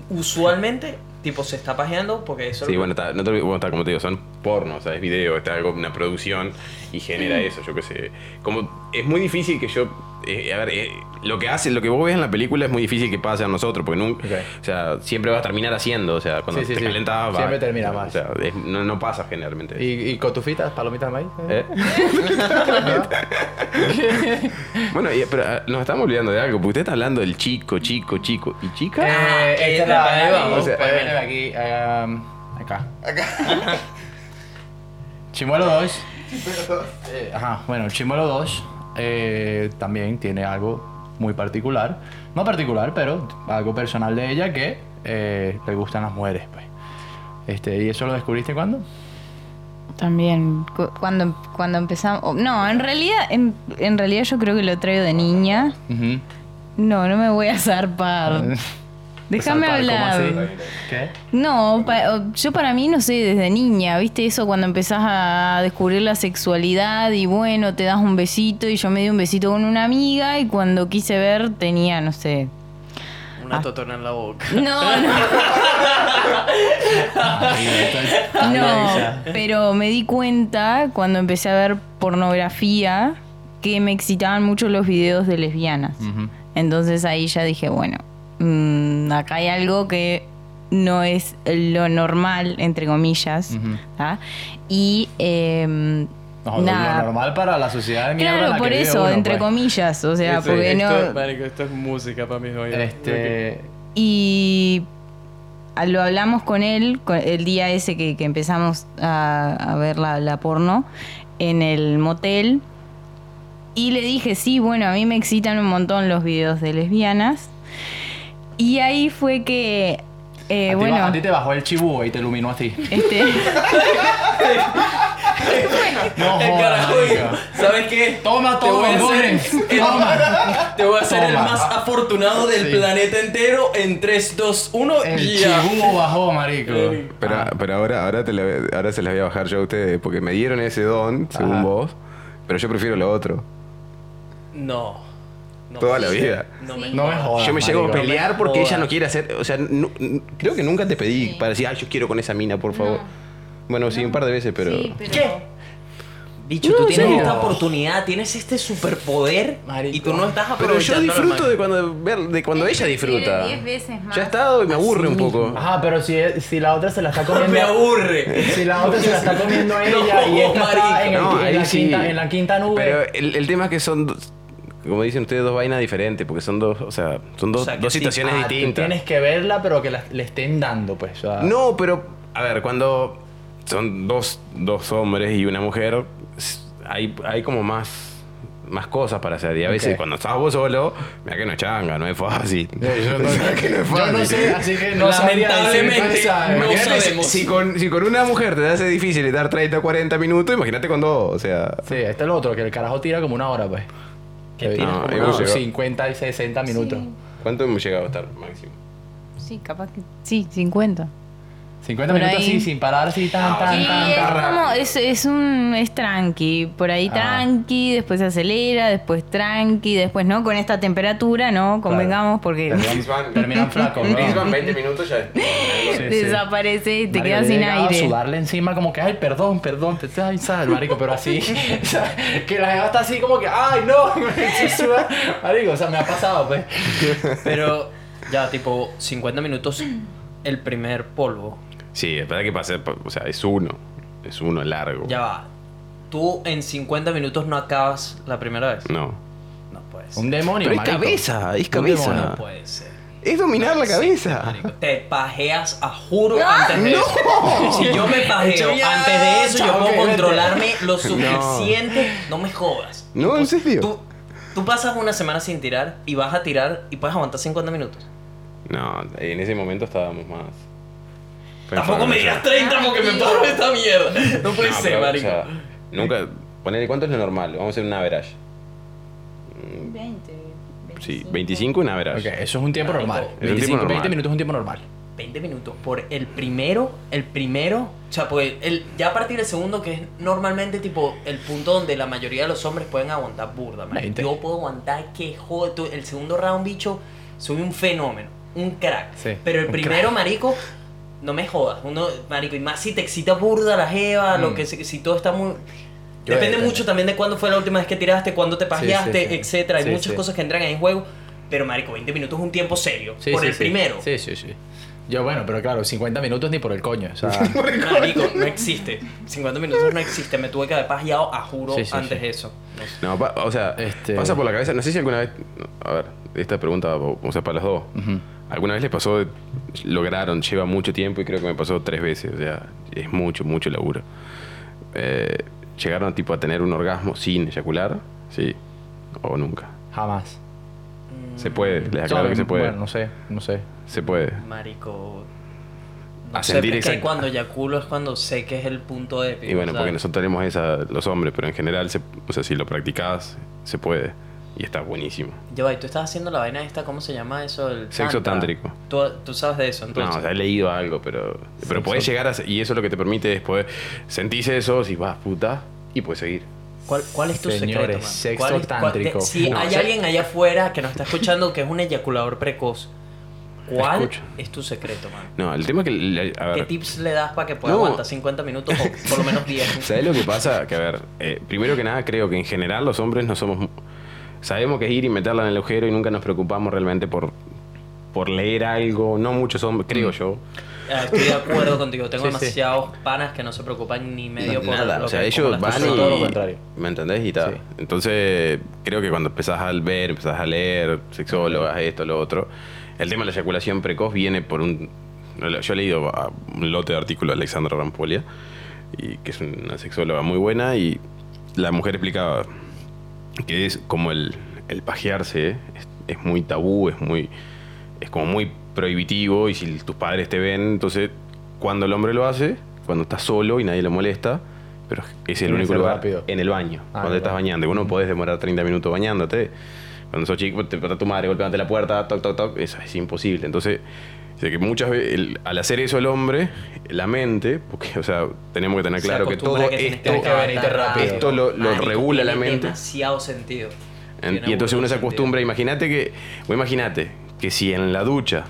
usualmente tipo se está pajeando porque eso Sí, bueno, está, no te olvides- bueno, está, como te digo, son porno, o sea, es video, está algo, una producción y genera eso, yo qué sé. Como es muy difícil que yo, eh, a ver, eh, lo que hace, lo que vos ves en la película es muy difícil que pase a nosotros, porque nunca, Ok. o sea, siempre vas a terminar haciendo, o sea, cuando Sí, sí, te sí. calentas, va- Siempre termina o mal. sea, es- no, no pasa generalmente. ¿Y, y cotufitas, palomitas de maíz? ¿Eh? bueno, y- pero ah, nos estamos olvidando de algo, porque usted está hablando del chico, chico, chico y chica. Ah, Eh, eh, esta es la- vamos. o sea, Aquí, eh, acá. Chimuelo 2. Eh, ajá, bueno, el Chimuelo 2 eh, también tiene algo muy particular. No particular, pero algo personal de ella que eh, le gustan las mujeres, pues. Este, ¿Y eso lo descubriste cuándo? También, cu- cuando, cuando empezamos... oh, No, en realidad, en, en realidad yo creo que lo traigo de niña. No, no me voy a zarpar. Déjame Saltar, ¿cómo hablar. así? ¿Qué? No, pa- yo para mí, no sé, desde niña, ¿viste eso cuando empezás a descubrir la sexualidad y bueno, te das un besito y yo me di un besito con una amiga y cuando quise ver tenía, no sé. Una totona en la boca. No, no. No, pero me di cuenta cuando empecé a ver pornografía que me excitaban mucho los videos de lesbianas. Entonces ahí ya dije, bueno, mm, acá hay algo que no es lo normal, entre comillas. Y em, No, lo- nada. Lo normal para la sociedad de mierda Claro, por eso, uno, entre pues. comillas. O sea, Esto- porque esto, no. marico, esto es música para mis oídos. Este, Y lo hablamos con él el día ese que, que empezamos a, a ver la, la porno en el motel. Y le dije, sí, bueno, a mí me excitan un montón los videos de lesbianas. Y ahí fue que Eh, a, bueno. a ti te bajó el chibú y te iluminó así. Este, No El carajo. ¿Sabes qué? Toma Te voy a todo, hacer- el- Toma. Te voy a hacer el Toma. más afortunado del Sí. planeta entero en 3, 2, 1 El ya. chibú bajó, marico. Pero, Ah. pero ahora, ahora, te la- ahora se las voy a bajar yo a ustedes porque me dieron ese don, según Ajá. vos, pero yo prefiero lo otro. No. No Toda la vida. No me, No me jodas. yo me llego a pelear me porque ella no quiere hacer. O sea, creo que nunca te pedí Sí. para decir, ay, yo quiero con esa mina, por favor. Bueno, sí, un par de veces, pero. sí, pero... ¿Qué? Bicho, No, tú tienes esta oportunidad, tienes este superpoder Marico. y tú no estás Pero aprovechando. yo disfruto de cuando, ver, de cuando ella disfruta. Diez veces más. Ya he estado y me aburre un poco. Ajá, pero si, si la otra se la está comiendo. Me aburre. Si la otra se la está comiendo ella No, y esta está en, el- No, en la sí. quinta, en la quinta nube. Pero el, el tema es que son, dos- como dicen ustedes, dos vainas diferentes, porque son dos, o sea, son dos, O sea, que dos sí. situaciones Ah, distintas. tienes que verla, pero que la- le estén dando, pues. o sea, No, pero, a ver, cuando son dos, dos hombres y una mujer, hay, hay como más, más cosas para hacer. Y a veces cuando estás vos solo, mira que no es changa, no es fácil. Yo no, Mira que no es yo no fácil. sé, así que no Lamentablemente, no si- sabemos. si, con, si con una mujer te hace difícil dar 30 o 40 minutos, imagínate con dos, o sea... Sí, este es el otro, que el carajo tira como una hora, pues. ¿Qué Que tira como como unos hora? 50 y 60 minutos. Sí. ¿Cuánto hemos llegado a estar máximo? Sí, capaz que... Sí, 50. 50 Por minutos ahí. así, sin parar, así, tan, tan, Sí, tan, es tan. como, es, es un, es tranqui, por ahí Ah. tranqui, después se acelera, después tranqui, después no, con esta temperatura, ¿no? Convengamos porque Terminan, terminan flacos, ¿no? Terminan 20 minutos ya. Sí, sí. desaparece y te quedas sin aire. sudarle encima como que, ay, perdón, perdón, te ay, sal, marico, pero así, o sea, que la jeva está así como que, ay, no, marico, o sea, me ha pasado, pues. Pero ya, tipo, 50 minutos el primer polvo. Sí, es verdad que pasa, o sea, es uno. Es uno largo. Ya va. Tú en 50 minutos no acabas la primera vez. No. No puede ser. Un demonio, Pero es marico. cabeza, es cabeza. No puede ser. Es dominar la cabeza. Te pajeas a juro antes de eso. Si yo me pajeo ya, antes de eso, yo chao, puedo vete. controlarme lo suficiente. No, me jodas. No, en serio. Tú, tú pasas una semana sin tirar y vas a tirar y puedes aguantar 50 minutos. No, en ese momento estábamos más. Tampoco me digas 30 porque me paro esta mierda. No puede No, ser, pero, o marico. sea, nunca. Ponele, ¿cuánto es lo normal? Vamos a hacer un average. 20, Sí, 25 un average. Ok, eso es un tiempo normal. es un tiempo 25, normal. 20 minutos es un tiempo normal. 20 minutos por el primero, el primero, o sea, pues el, ya a partir del segundo, que es normalmente tipo el punto donde la mayoría de los hombres pueden aguantar burda, man. 20. Yo puedo aguantar que joder, el segundo round, bicho, soy un fenómeno, un crack. Sí, Pero el primero, marico, no me jodas, uno, marico, y más si te excita burda la jeva, lo Mm. que se- si todo está muy... Yo Depende mucho también de cuándo fue la última vez que tiraste, cuándo te pajeaste, sí. etcétera. Hay Sí, muchas sí. cosas que entran ahí en juego. Pero, marico, 20 minutos es un tiempo serio. Sí, por sí, el sí. primero. Sí, sí, sí. Yo, bueno, pero claro, 50 minutos ni por el coño. O sea, Marico, no existe. 50 minutos no existe. Me tuve que haber pajeado a juro Sí, sí, antes sí. de eso. No, pa- o sea, Este- pasa por la cabeza. No sé si alguna vez. A ver, esta pregunta, o sea, para los dos. ujú. ¿Alguna vez les pasó, lograron, lleva mucho tiempo y creo que me pasó tres veces? O sea, es mucho, mucho laburo. Eh, ¿Llegaron tipo a tener un orgasmo sin eyacular? Sí. ¿O nunca? jamás. Se puede, les aclaro No, que se puede. Bueno, no sé, no sé. Se puede. Marico. A No sé, sentir es que cuando eyaculo es cuando sé que es el punto épico. Y bueno, porque ¿sabes? nosotros tenemos esa, los hombres, pero en general, se, o sea, si lo practicás, se puede. Y está buenísimo. Ya va, y tú estás haciendo la vaina esta, ¿cómo se llama eso? El Sexo tantra. tántrico. Tú, tú sabes de eso, entonces. No, o sea, he leído algo, pero, pero podés llegar a... Y eso lo que te permite es poder... Sentís eso, si vas, puta, y puedes seguir. ¿Cuál, cuál es tu Señores, secreto, man? sexo ¿Cuál es- cuál- tántrico. te- si No, hay se- alguien allá afuera que nos está escuchando que es un eyaculador precoz, ¿cuál es tu secreto, man? No, el tema es que... le- A ¿Qué tips le das para que pueda No. aguantar 50 minutos o por lo menos 10? ¿sabés lo que pasa? Que a ver, eh, primero que nada creo que en general los hombres no somos... Sabemos que es ir y meterla en el agujero y nunca nos preocupamos realmente por, por leer algo. No muchos hombres, creo yo. Ah, Estoy de acuerdo contigo. Tengo Sí, sí. demasiados panas que no se preocupan ni medio por Nada, lo o sea, que- ellos las van y... todo lo contrario. ¿Me entendés? Y tal. Sí. Entonces, creo que cuando empezás a ver, empezás a leer, sexólogas, esto, lo otro, el tema de la eyaculación precoz viene por un... Yo he leído a un lote de artículos de Alexandra Rampolia, y que es una sexóloga muy buena, y la mujer explicaba que es como el, el pajearse, es, es muy tabú, es muy... Es como muy prohibitivo y si tus padres te ven, entonces cuando el hombre lo hace, cuando está solo y nadie lo molesta, pero es el único lugar rápido. en el baño, Ah, cuando te estás bañando. Y vos no podés demorar 30 minutos bañándote. Cuando sos chico, te pasa tu madre golpeándote la puerta, toc, toc, toc, eso es imposible. Entonces, dice que muchas veces, el- al hacer eso el hombre, la mente, porque, o sea, tenemos que tener claro que todo que esto, que esto lo, lo Marico, regula la tiene mente. demasiado sentido. En- y entonces uno se acostumbra, imagínate que, o imagínate que si en la ducha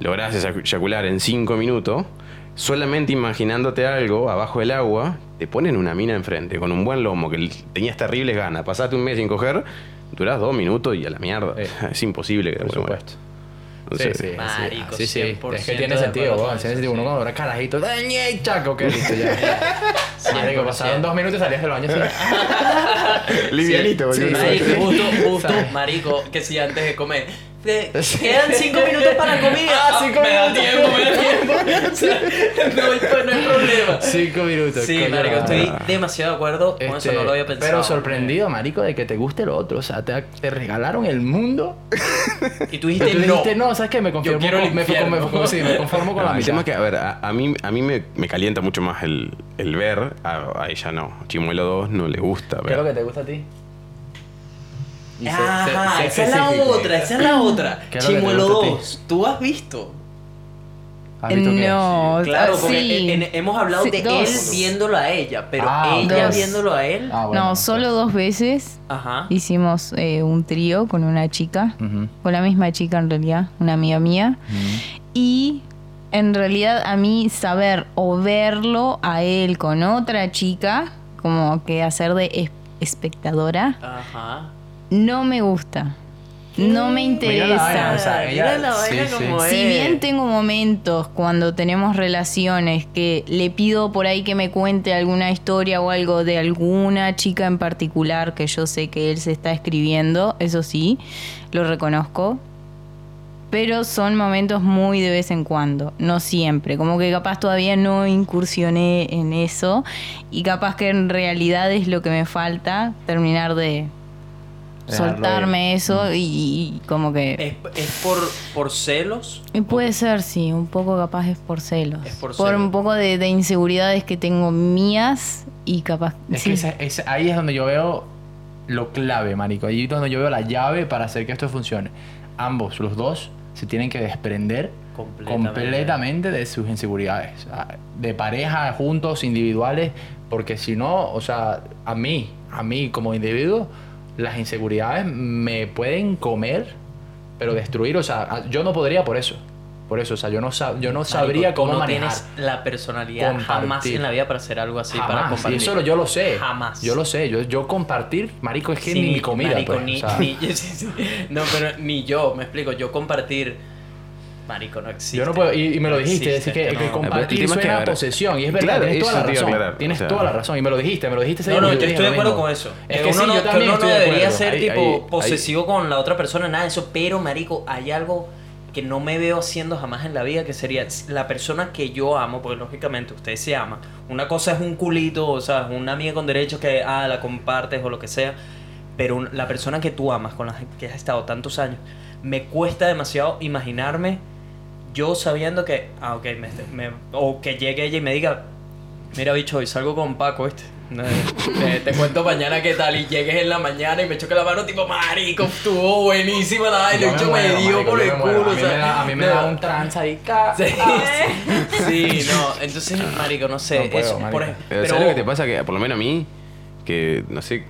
lográs eyac- eyacular en 5 minutos, solamente imaginándote algo abajo del agua, te ponen una mina enfrente con un buen lomo que tenías terribles ganas, pasaste un mes sin coger, durás dos minutos y a la mierda. Eh. Es imposible que Por te mueras. Sí, sí, Marico, sí, sí, 100% Es que tiene sentido, weón. Tiene sentido. Uno cuando era carajito, ¡dañe, chaco! ¿Qué listo ya? Marico, pasaron dos minutos y salías del baño así. Livianito, Sí, boludo. sí. Marico, justo, justo, marico, que si antes de comer. Quedan cinco minutos para comida. Ah, cinco me da minutos. tiempo, me da tiempo. No, hay- no hay problema. Cinco minutos. Sí, coño, marico, estoy demasiado de acuerdo. Con Este, eso no lo había pensado. Pero sorprendido, marico, de que te guste lo otro. O sea, te, te regalaron el mundo. Y tú Y dijiste tú no. dijiste, no, ¿sabes qué? Me conformo, con, me, infierno. me- me- sí, me conformo con No, la el tema mitad. es que, a ver, a, a mí, a mí me, me calienta mucho más el, el ver, a, a ella no. Chimuelo 2 no le gusta ¿Qué es lo que te gusta a ti? Ajá, esa es la otra, esa es la otra. ¿Qué es lo que te Chimuelo gusta a ti? 2, ¿tú has visto? No, Claro, porque sí. en- en- hemos hablado Sí, de dos. él viéndolo a ella, pero Ah, ella dos. viéndolo a él. Ah, bueno, no, no solo dos veces Ajá. hicimos eh, un trío con una chica, con la misma chica en realidad, una amiga mía. Y en realidad a mí saber o verlo a él con otra chica, como que hacer de es- espectadora, Ajá. No me gusta. No me interesa. Si bien tengo momentos cuando tenemos relaciones que le pido por ahí que me cuente alguna historia o algo de alguna chica en particular que yo sé que él se está escribiendo, eso sí, lo reconozco. Pero son momentos muy de vez en cuando, no siempre. Como que capaz todavía no incursioné en eso y capaz que en realidad es lo que me falta, terminar de soltarme ir. eso y, y como que... ¿Es, es por, por celos? Y puede ser, sí, un poco capaz es por celos. Es por por celos. un poco de, de inseguridades que tengo mías y capaz... Es sí. que esa- esa- ahí es donde yo veo lo clave, marico. Ahí es donde yo veo la llave para hacer que esto funcione. Ambos, los dos, se tienen que desprender Completamente. completamente de sus inseguridades. De pareja, juntos, individuales. Porque si no, o sea, a mí, a mí como individuo, las inseguridades me pueden comer, pero destruir. O sea, yo no podría por eso. Por eso, o sea, yo no, sab- yo no Marico, sabría tú cómo no manejar. tienes la personalidad jamás Compartir. en la vida para hacer algo así, para Jamás. Y compartir. eso lo- yo lo sé. Jamás. Yo lo sé. Yo, yo compartir, marico, es que Sí, ni mi comida. marico, pues, ni, o sea, ni- sí, sí. No, pero ni yo, me explico. Yo compartir. Marico, no existe. yo no puedo. Y, y me lo No dijiste, existe, decir que, que no. compartir El tema es que, suena a posesión. Y es verdad, claro, tienes toda la razón. aclarar, Tienes o sea. toda la razón. Y me lo dijiste, me lo dijiste ese No, no, yo estoy de acuerdo con eso. Es que que uno sí, no, yo que también uno no estoy de debería ser tipo posesivo con la otra persona, nada de eso. Pero, marico, hay algo que no me veo haciendo jamás en la vida, que sería la persona que yo amo, porque lógicamente ustedes se aman. Una cosa es un culito, o sea, una amiga con derechos que, ah, la compartes o lo que sea. Pero la persona que tú amas, con la que has estado tantos años, me cuesta demasiado imaginarme yo sabiendo que, ah, ok, me, me- o que llegue ella y me diga, mira bicho, hoy salgo con Paco, ¿viste? Te, te cuento mañana qué tal y llegues en la mañana y me choque la mano tipo, marico, estuvo buenísima la vaina, me, muero, dio por el me culo, A mí o sea, me da- A mí me da un trance ahí. Sí, sí, no, entonces, marico, no sé, No puedo, eso, por marico. Pero, ¿sabes lo que te pasa? Que por lo menos a mí, que no sé,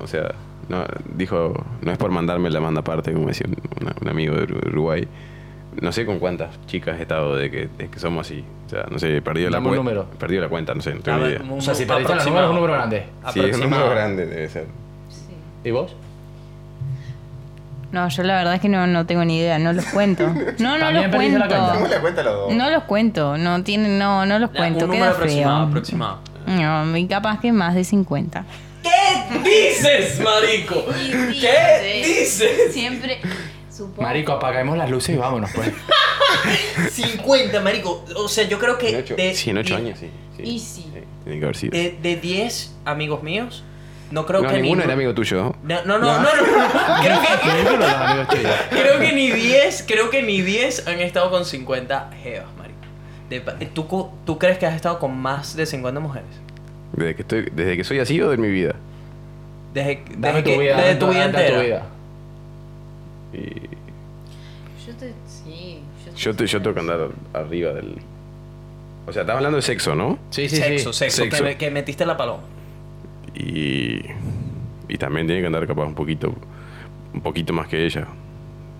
o sea, no, dijo, no es por mandarme la manda aparte, como decía un, un amigo de Ur- Uruguay. No sé con cuántas chicas he estado de que, de que somos así. O sea, no sé, he perdido la cuenta. número. Perdido la cuenta, no sé, no tengo ver, idea. O sea, si perdiste la número, es un número grande. Sí, es un número grande, debe ser. ¿Y vos? No, yo la verdad es que no, no tengo ni idea, no los cuento. No, no los cuento. cuenta. la cuenta los dos? No los cuento, no tienen, no, no los cuento, un queda número aproximado, feo. aproximado. No, y capaz que más de 50. ¿Qué dices, marico? ¿Qué dices? Siempre supongo. Marico, apaguemos las luces y vámonos, pues. 50, marico. O sea, yo creo que En ocho, de, sí, en años, sí. sí. Y sí. Tiene que haber sido. De, de 10 amigos míos, no creo no, que ninguno ni- era amigo tuyo. No, no, no, no, no. Creo que, creo que ni 10, creo que ni 10 han estado con 50 jevas, marico. De pa- ¿tú, ¿Tú crees que has estado con más de 50 mujeres? Desde que, estoy, desde que soy así o de mi vida. Desde, desde tu que- vida. desde tu vida dame tu entera. vida. Y Yo te. Sí. yo, te- yo tengo que andar arriba del... O sea, estaba hablando de sexo, ¿no? Sí, sí, Sexo, sí. sexo, Sexo. Que, que metiste la paloma. Y, y también tiene que andar capaz un poquito, un poquito más que ella.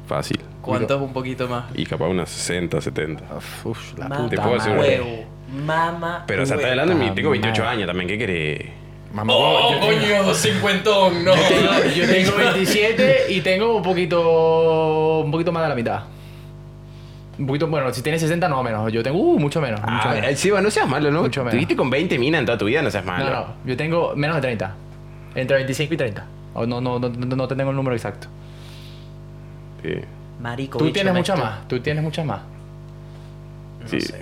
Fácil. ¿Cuánto es un poquito más? Y capaz unas 60, 70. Uf, la Mama Te puta puedo huevo. Mama Pero o sea, está hablando de mi... Tengo 28 madre. años también, ¿qué querés? Mamá, ¡Oh, yo tengo- coño! ¡Cincuentón! ¡No! Yo tengo, yo tengo 27 y tengo un poquito un poquito más de la mitad. Un poquito, bueno, si tienes 60 no menos. Yo tengo uh, mucho menos, mucho Ah, menos. Seba, no seas malo, ¿no? Mucho menos. Te viste con 20 minas en toda tu vida, no seas malo. No, no, yo tengo menos de 30. Entre 25 y 30. O no, no, no, no, no te tengo el número exacto. Sí. Marico, Tú tienes muchas más. Tú tienes muchas más. No Sí. sé.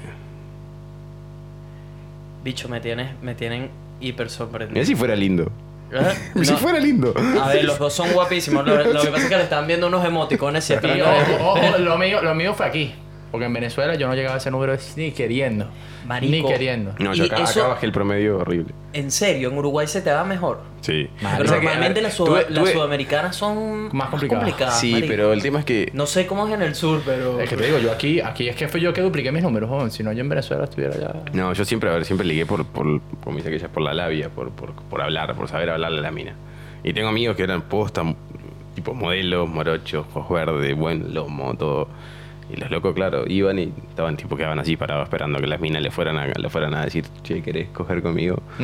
Bicho, me tienes, me tienen hiper sorprendido. Mira si fuera lindo. ¿Eh? Si fuera lindo. A ver, los dos son guapísimos. Lo, lo que pasa es que le están viendo unos emoticones y Y aquí. ojo, ojo, lo, mío, lo mío fue aquí. Porque en Venezuela yo no llegaba a ese número ni queriendo. Marico. Ni queriendo. No, yo acá, eso- acá bajé el promedio horrible. En serio, en Uruguay se te va mejor. Sí. Pero normalmente las, sud- tuve- sudamericanas son Más complicadas. Sí, marico. pero el tema es que... No sé cómo es en el sur, pero. Es que te digo, yo aquí, aquí es que fue yo que dupliqué mis números, joven. Si no, yo en Venezuela estuviera ya. No, yo siempre, a ver, siempre ligué por, por, como dice aquella, por la labia, por, por, por hablar, por saber hablarle a la mina. Y tengo amigos que eran posta, tipo modelos, morochos, ojos verdes, buen lomo, todo. Y los locos, claro, iban y estaban tipo quedaban así parados esperando que las minas le fueran a, le fueran a decir, che, ¿querés coger conmigo? y,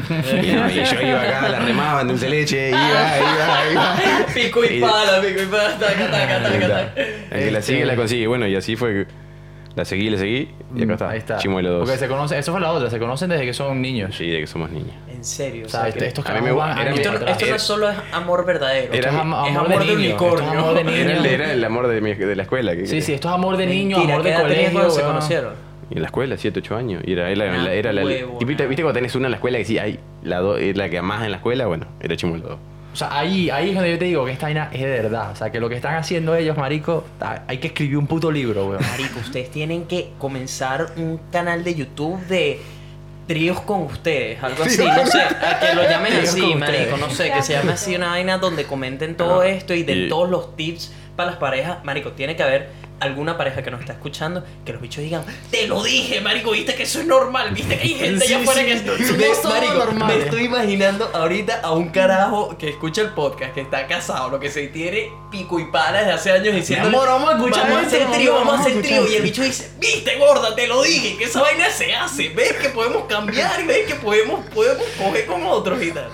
no, y yo iba acá, la remaban dulce leche, iba, iba, iba. Pico y pala, pico y pala, taca, taca, taca, taca. El que la sigue, la consigue. Bueno, y así fue que la seguí, la seguí, y acá está. Ahí está. Chimuelo 2. Porque se conocen, eso fue la otra, se conocen desde que son niños. Sí, de que somos niños. En serio. O sea, este- que- estos a mí me van era esto, atrás. esto no solo es amor verdadero. Era esto mi- es am- amor, amor de, de niño, unicornio. es amor de Era, niño. el- era el amor de, mi- de la escuela. ¿qué Sí, sí, esto es amor de niño, Mentira, amor ¿qué de colegio. se conocieron? Y en la escuela, 7, 8 años. Y era, era, Ah, era, la- huevo, y viste, viste cuando tenés una en la escuela que sí, hay la, do- es la que amás en la escuela, bueno, era Chimuelo 2. O sea, ahí, ahí es donde yo te digo que esta vaina es de verdad. O sea, que lo que están haciendo ellos, marico, hay que escribir un puto libro, weón. Marico, ustedes tienen que comenzar un canal de YouTube de tríos con ustedes, algo así, no sé, a que lo llamen así, marico, no sé, que se llame así una vaina donde comenten todo esto y den y- todos los tips para las parejas, marico, tiene que haber alguna pareja que nos está escuchando que los bichos digan, te lo dije, marico, viste que eso es normal, viste que hay gente allá afuera sí, que marico, normales. me estoy imaginando ahorita a un carajo que escucha el podcast, que está casado, lo que se tiene pico y pala desde hace años diciendo, amor, vamos a escuchar vamos a hacer trío, vamos vamos a hacer trío, y el esto". bicho dice, viste gorda, te lo dije, que esa vaina se hace, ves que podemos cambiar y ves que podemos, podemos coger con otros y tal.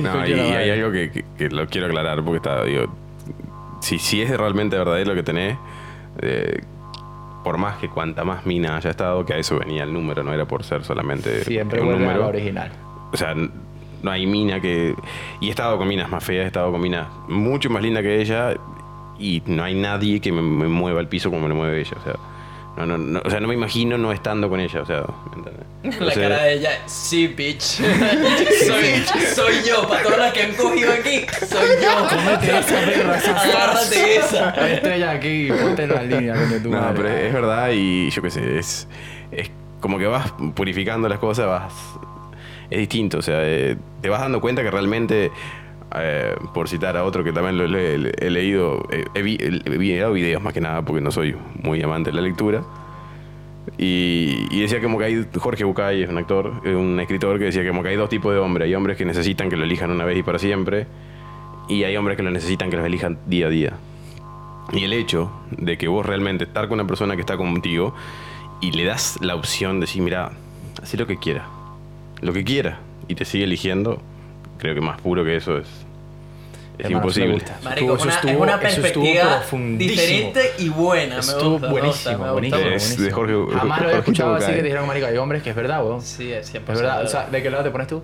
No, Coño, y, hay algo que, que- que lo quiero aclarar porque está, digo, si, si es realmente verdadero lo que tenés, eh, por más que cuanta más mina haya estado, que a eso venía el número, no era por ser solamente Siempre un vuelve a la número. original. O sea, no hay mina que. Y he estado con minas más feas, he estado con minas mucho más lindas que ella. Y no hay nadie que me, me mueva el piso como me lo mueve ella. O sea, no, no, no- o sea, no me imagino no estando con ella. O sea, ¿me entendés? La cara de ella, sí, bitch. soy, soy yo, para todas las que han cogido aquí, soy yo. Cómete esa perra, esa Agárrate esa. Estrella aquí, ponte en la línea con tu No, madre. pero es verdad y yo qué sé, es, es como que vas purificando las cosas, vas... Es distinto, o sea, eh, te vas dando cuenta que realmente, eh, por citar a otro que también lo le- le- he, leído, eh, he, mirado videos más que nada porque no soy muy amante de la lectura. Y, decía como que hay, Jorge Bucay es un actor, eh, un escritor que decía como que hay dos tipos de hombres. Hay hombres que necesitan que lo elijan una vez y para siempre. Y hay hombres que lo necesitan que los elijan día a día. Y el hecho de que vos realmente estar con una persona que está contigo y le das la opción de decir, mira, haz lo que quiera, lo que quiera, y te sigue eligiendo, creo que más puro que eso es, es imposible. Marico, Eso es una, estuvo- es una eso estuvo perspectiva diferente y buena. Me Estuvo gusta, buenísimo, me gusta. buenísimo, Es buenísimo. de Jorge- Jamás lo Jorgito escuchado así que dijeron, marico, hay hombres que es verdad, weón. Sí, es 100%. Es verdad, o sea, ¿de qué lado te pones tú?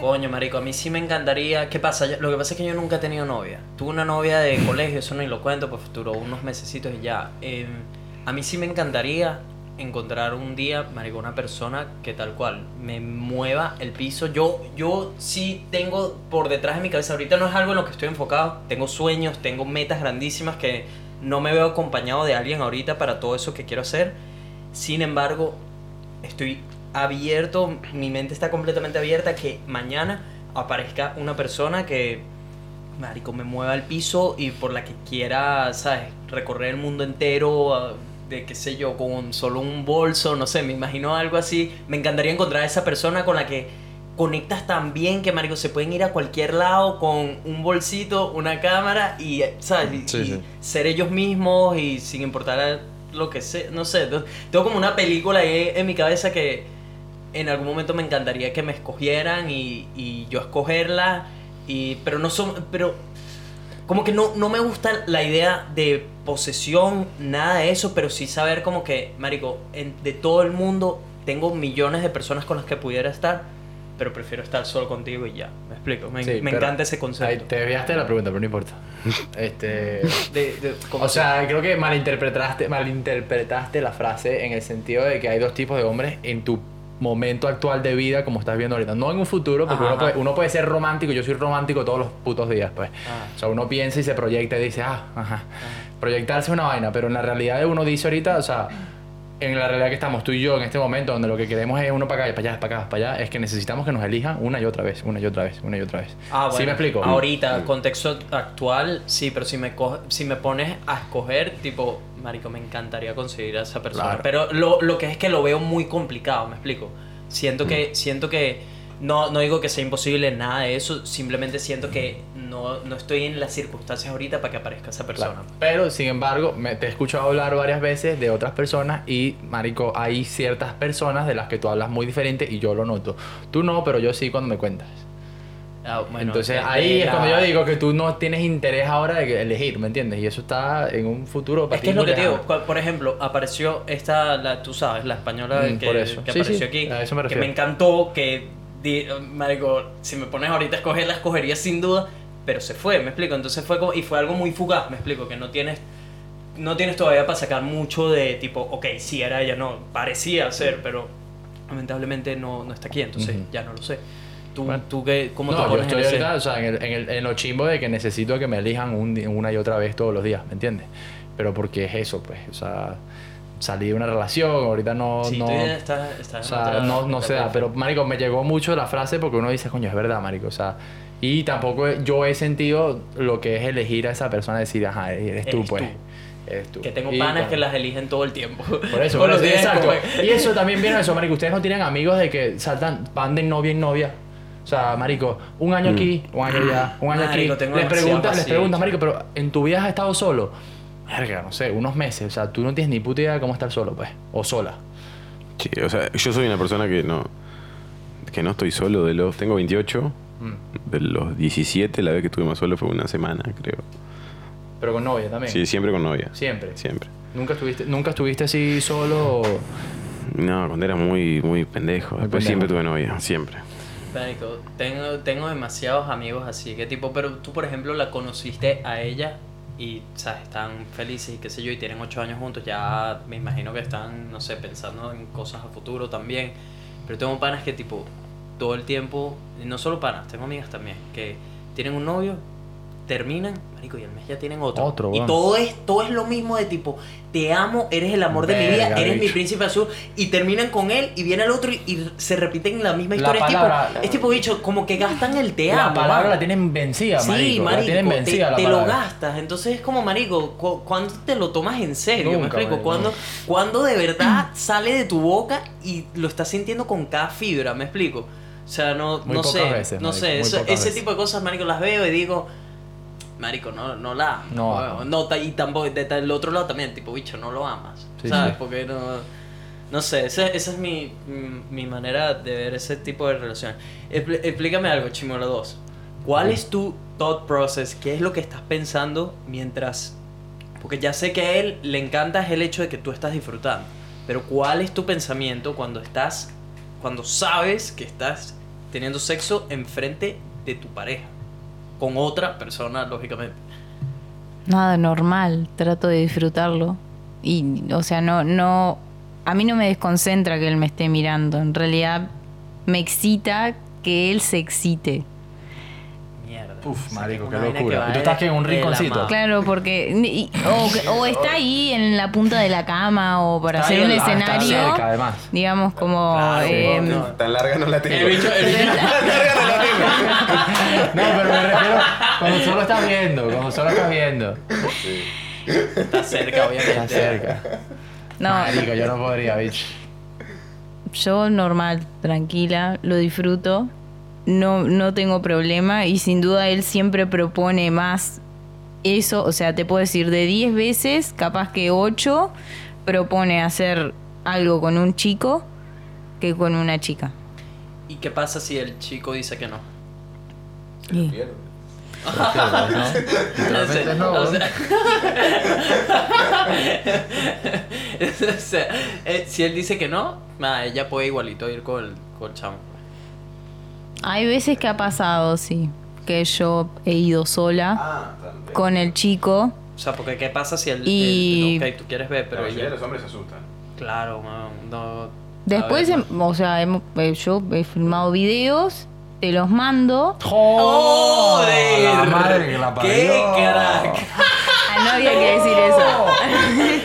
Coño, marico, a mí sí me encantaría. ¿Qué pasa? Lo que pasa es que yo nunca he tenido novia. Tuve una novia de colegio, eso ni lo cuento, pues duró unos mesecitos y ya. Eh, a mí sí me encantaría encontrar un día, marico, una persona que tal cual me mueva el piso. Yo, yo sí tengo por detrás de mi cabeza, ahorita no es algo en lo que estoy enfocado, tengo sueños, tengo metas grandísimas que no me veo acompañado de alguien ahorita para todo eso que quiero hacer. Sin embargo, estoy abierto, mi mente está completamente abierta que mañana aparezca una persona que, marico, me mueva el piso y por la que quiera, ¿sabes? Recorrer el mundo entero, ah, de qué sé yo, con solo un bolso, no sé, me imagino algo así. Me encantaría encontrar a esa persona con la que conectas tan bien que, marico, se pueden ir a cualquier lado con un bolsito, una cámara y, ¿sabes? Y- Sí, y sí. ser ellos mismos y sin importar lo que sea, no sé. Tengo como una película ahí en mi cabeza que en algún momento me encantaría que me escogieran y, y yo escogerla, y, pero no son, pero como que no, no me gusta la idea de posesión, nada de eso, pero sí saber como que, Marico, en- de todo el mundo tengo millones de personas con las que pudiera estar, pero prefiero estar solo contigo y ya, me explico, me, Sí, me encanta ese Ahí concepto. te desviaste de la pregunta, pero no importa. Este, De- de- como o sea, creo que malinterpretaste, malinterpretaste la frase en el sentido de que hay dos tipos de hombres en tu momento actual de vida como estás viendo ahorita. No en un futuro, porque Ajá, uno, puede, ajá. uno puede ser romántico. Yo soy romántico todos los putos días, pues. Ah. O sea, uno piensa y se proyecta y dice, ah, ajá. Proyectarse es una vaina, pero en la realidad uno dice ahorita, o sea, en la realidad que estamos tú y yo en este momento, donde lo que queremos es uno para acá, para allá, para acá, para allá, es que necesitamos que nos elijan una y otra vez, una y otra vez, una y otra vez. Ah, bueno. ¿Sí me explico? Ahorita, contexto actual, sí, pero si me, coge- si me pones a escoger, tipo, marico, me encantaría conseguir a esa persona. Claro. Pero lo, lo que es que lo veo muy complicado, me explico. Siento que, siento que, no, no digo que sea imposible nada de eso, simplemente siento que no, no estoy en las circunstancias ahorita para que aparezca esa persona. Claro. Pero, sin embargo, me, te he escuchado hablar varias veces de otras personas y, marico, hay ciertas personas de las que tú hablas muy diferente y yo lo noto. Tú no, pero yo sí cuando me cuentas. Ah, bueno, Entonces ahí de es cuando la- yo digo que tú no tienes interés ahora de elegir, ¿me entiendes? Y eso está en un futuro para Es que es lo que te digo, por ejemplo, apareció esta, la, tú sabes, la española Mm, que, Sí, apareció sí, aquí, me que me encantó, que, di- marico, si me pones ahorita a escoger, la escogería sin duda, pero se fue, me explico, entonces fue como, y fue algo muy fugaz, me explico, que no tienes, no tienes todavía para sacar mucho de tipo, ok, sí era ella, no, parecía ser, pero lamentablemente no, no está aquí, entonces Ujú. ya no lo sé. ¿Tú, Bueno. tú qué, cómo no, te yo pones estoy en ahorita, o sea, en, el, en, el- en lo chimbo de que necesito que me elijan un una y otra vez todos los días, ¿me entiendes? Pero porque es eso, pues, o sea, salí de una relación, ahorita no... Sí, no estás- estás o sea, no, no se da, pero marico, me llegó mucho la frase porque uno dice, coño, es verdad, marico, o sea, y tampoco yo he sentido lo que es elegir a esa persona, decir, ajá, eres tú, Eres pues. tú. Eres tú. Que tengo Y panas que las eligen todo el tiempo. Por eso, por eso, exacto. como- Y eso también viene de eso, marico. Ustedes no tienen amigos de que saltan, van de novia en novia. O sea, marico, un año aquí, un año allá, un año Marico, aquí. tengo Les preguntas, les preguntas, marico, pero en tu vida has estado solo. Verga, no sé, unos meses. O sea, tú no tienes ni puta idea de cómo estar solo, pues. O sola. Sí, o sea, yo soy una persona que no que no estoy solo de los tengo 28, Mm. de los 17 la vez que estuve más solo fue una semana, creo. Pero con novia también. Sí, siempre con novia. Siempre. Siempre. ¿Nunca estuviste, ¿Nunca estuviste así solo? o- No, cuando era muy muy pendejo, Muy después pendejo. siempre tuve novia, siempre. Tengo, tengo demasiados amigos así, que tipo, pero tú por ejemplo la conociste a ella y, sabes, están felices y qué sé yo, y tienen ocho años juntos, ya me imagino que están, no sé, pensando en cosas a futuro también, pero tengo panas que tipo, todo el tiempo, y no solo panas, tengo amigas también, que tienen un novio, terminan, marico, y al mes ya tienen otro. Otro, y todo es, todo es lo mismo de tipo, te amo, eres el amor de mi vida, eres mi príncipe azul, y terminan con él, y viene el otro, y, y se repiten la misma La historia. Es tipo- palabra- es tipo, bicho, como que gastan el te la amo. palabra mano. la tienen vencida, Sí, marico. marico, la tienen te, vencida la te lo palabra. gastas. Entonces es como, marico, cu- ¿cuándo te lo tomas en serio? ¿Me Nunca, explico? marico, ¿Cuándo, cuándo de verdad sale de tu boca y lo estás sintiendo con cada fibra? ¿Me explico? O sea, no, Muy no pocas sé. veces, no marico, sé, eso- ese veces. tipo de cosas, marico, las veo y digo... Marico, no, no la amas. No, no. no, y tampoco, de- del otro lado también, tipo, bicho, no lo amas. Sí, ¿Sabes? sí. Porque no... No sé, esa, esa es mi, mi manera de ver ese tipo de relaciones. Expl- explícame algo, Chimola 2. ¿Cuál es tu thought process? ¿Qué es lo que estás pensando mientras... Porque ya sé que a él le encanta el hecho de que tú estás disfrutando. Pero ¿cuál es tu pensamiento cuando estás... Cuando sabes que estás teniendo sexo enfrente de tu pareja? Con otra persona, lógicamente. Nada, normal. Trato de disfrutarlo. Y, o sea, no, no, a mí no me desconcentra que él me esté mirando. En realidad me excita que él se excite. Uf, marico, qué locura. va ¿Y tú estás que en un la rinconcito? Claro, porque. y- o, o está ahí en la punta de la cama o para Está hacer un lado, está escenario. cerca, además. Digamos, como. Claro, eh, no. Tan larga no la tengo. El bicho, el bicho- No, pero me refiero cuando solo estás viendo, cuando solo estás viendo. está cerca, obviamente. Estás cerca. no, Marico, yo no podría, bitch. yo normal, tranquila, lo disfruto. No, no tengo problema y sin duda él siempre propone más eso. O sea, te puedo decir, de 10 veces, capaz que 8 propone hacer algo con un chico que con una chica. ¿Y qué pasa si el chico dice que no? Eh, si él dice que no, nada, ella puede igualito ir con el, con el chamo. Hay veces que ha pasado, sí, que yo he ido sola Ah, con el chico. O sea, porque qué pasa si él, Y- él- ok, tú quieres ver, pero la de los hombres se asustan. Claro, no... Después, ver, em- o sea, hemos- eh, yo he filmado videos, te los mando. ¡Joder! La madre que la ¡Qué parió. crack! No había que decir eso.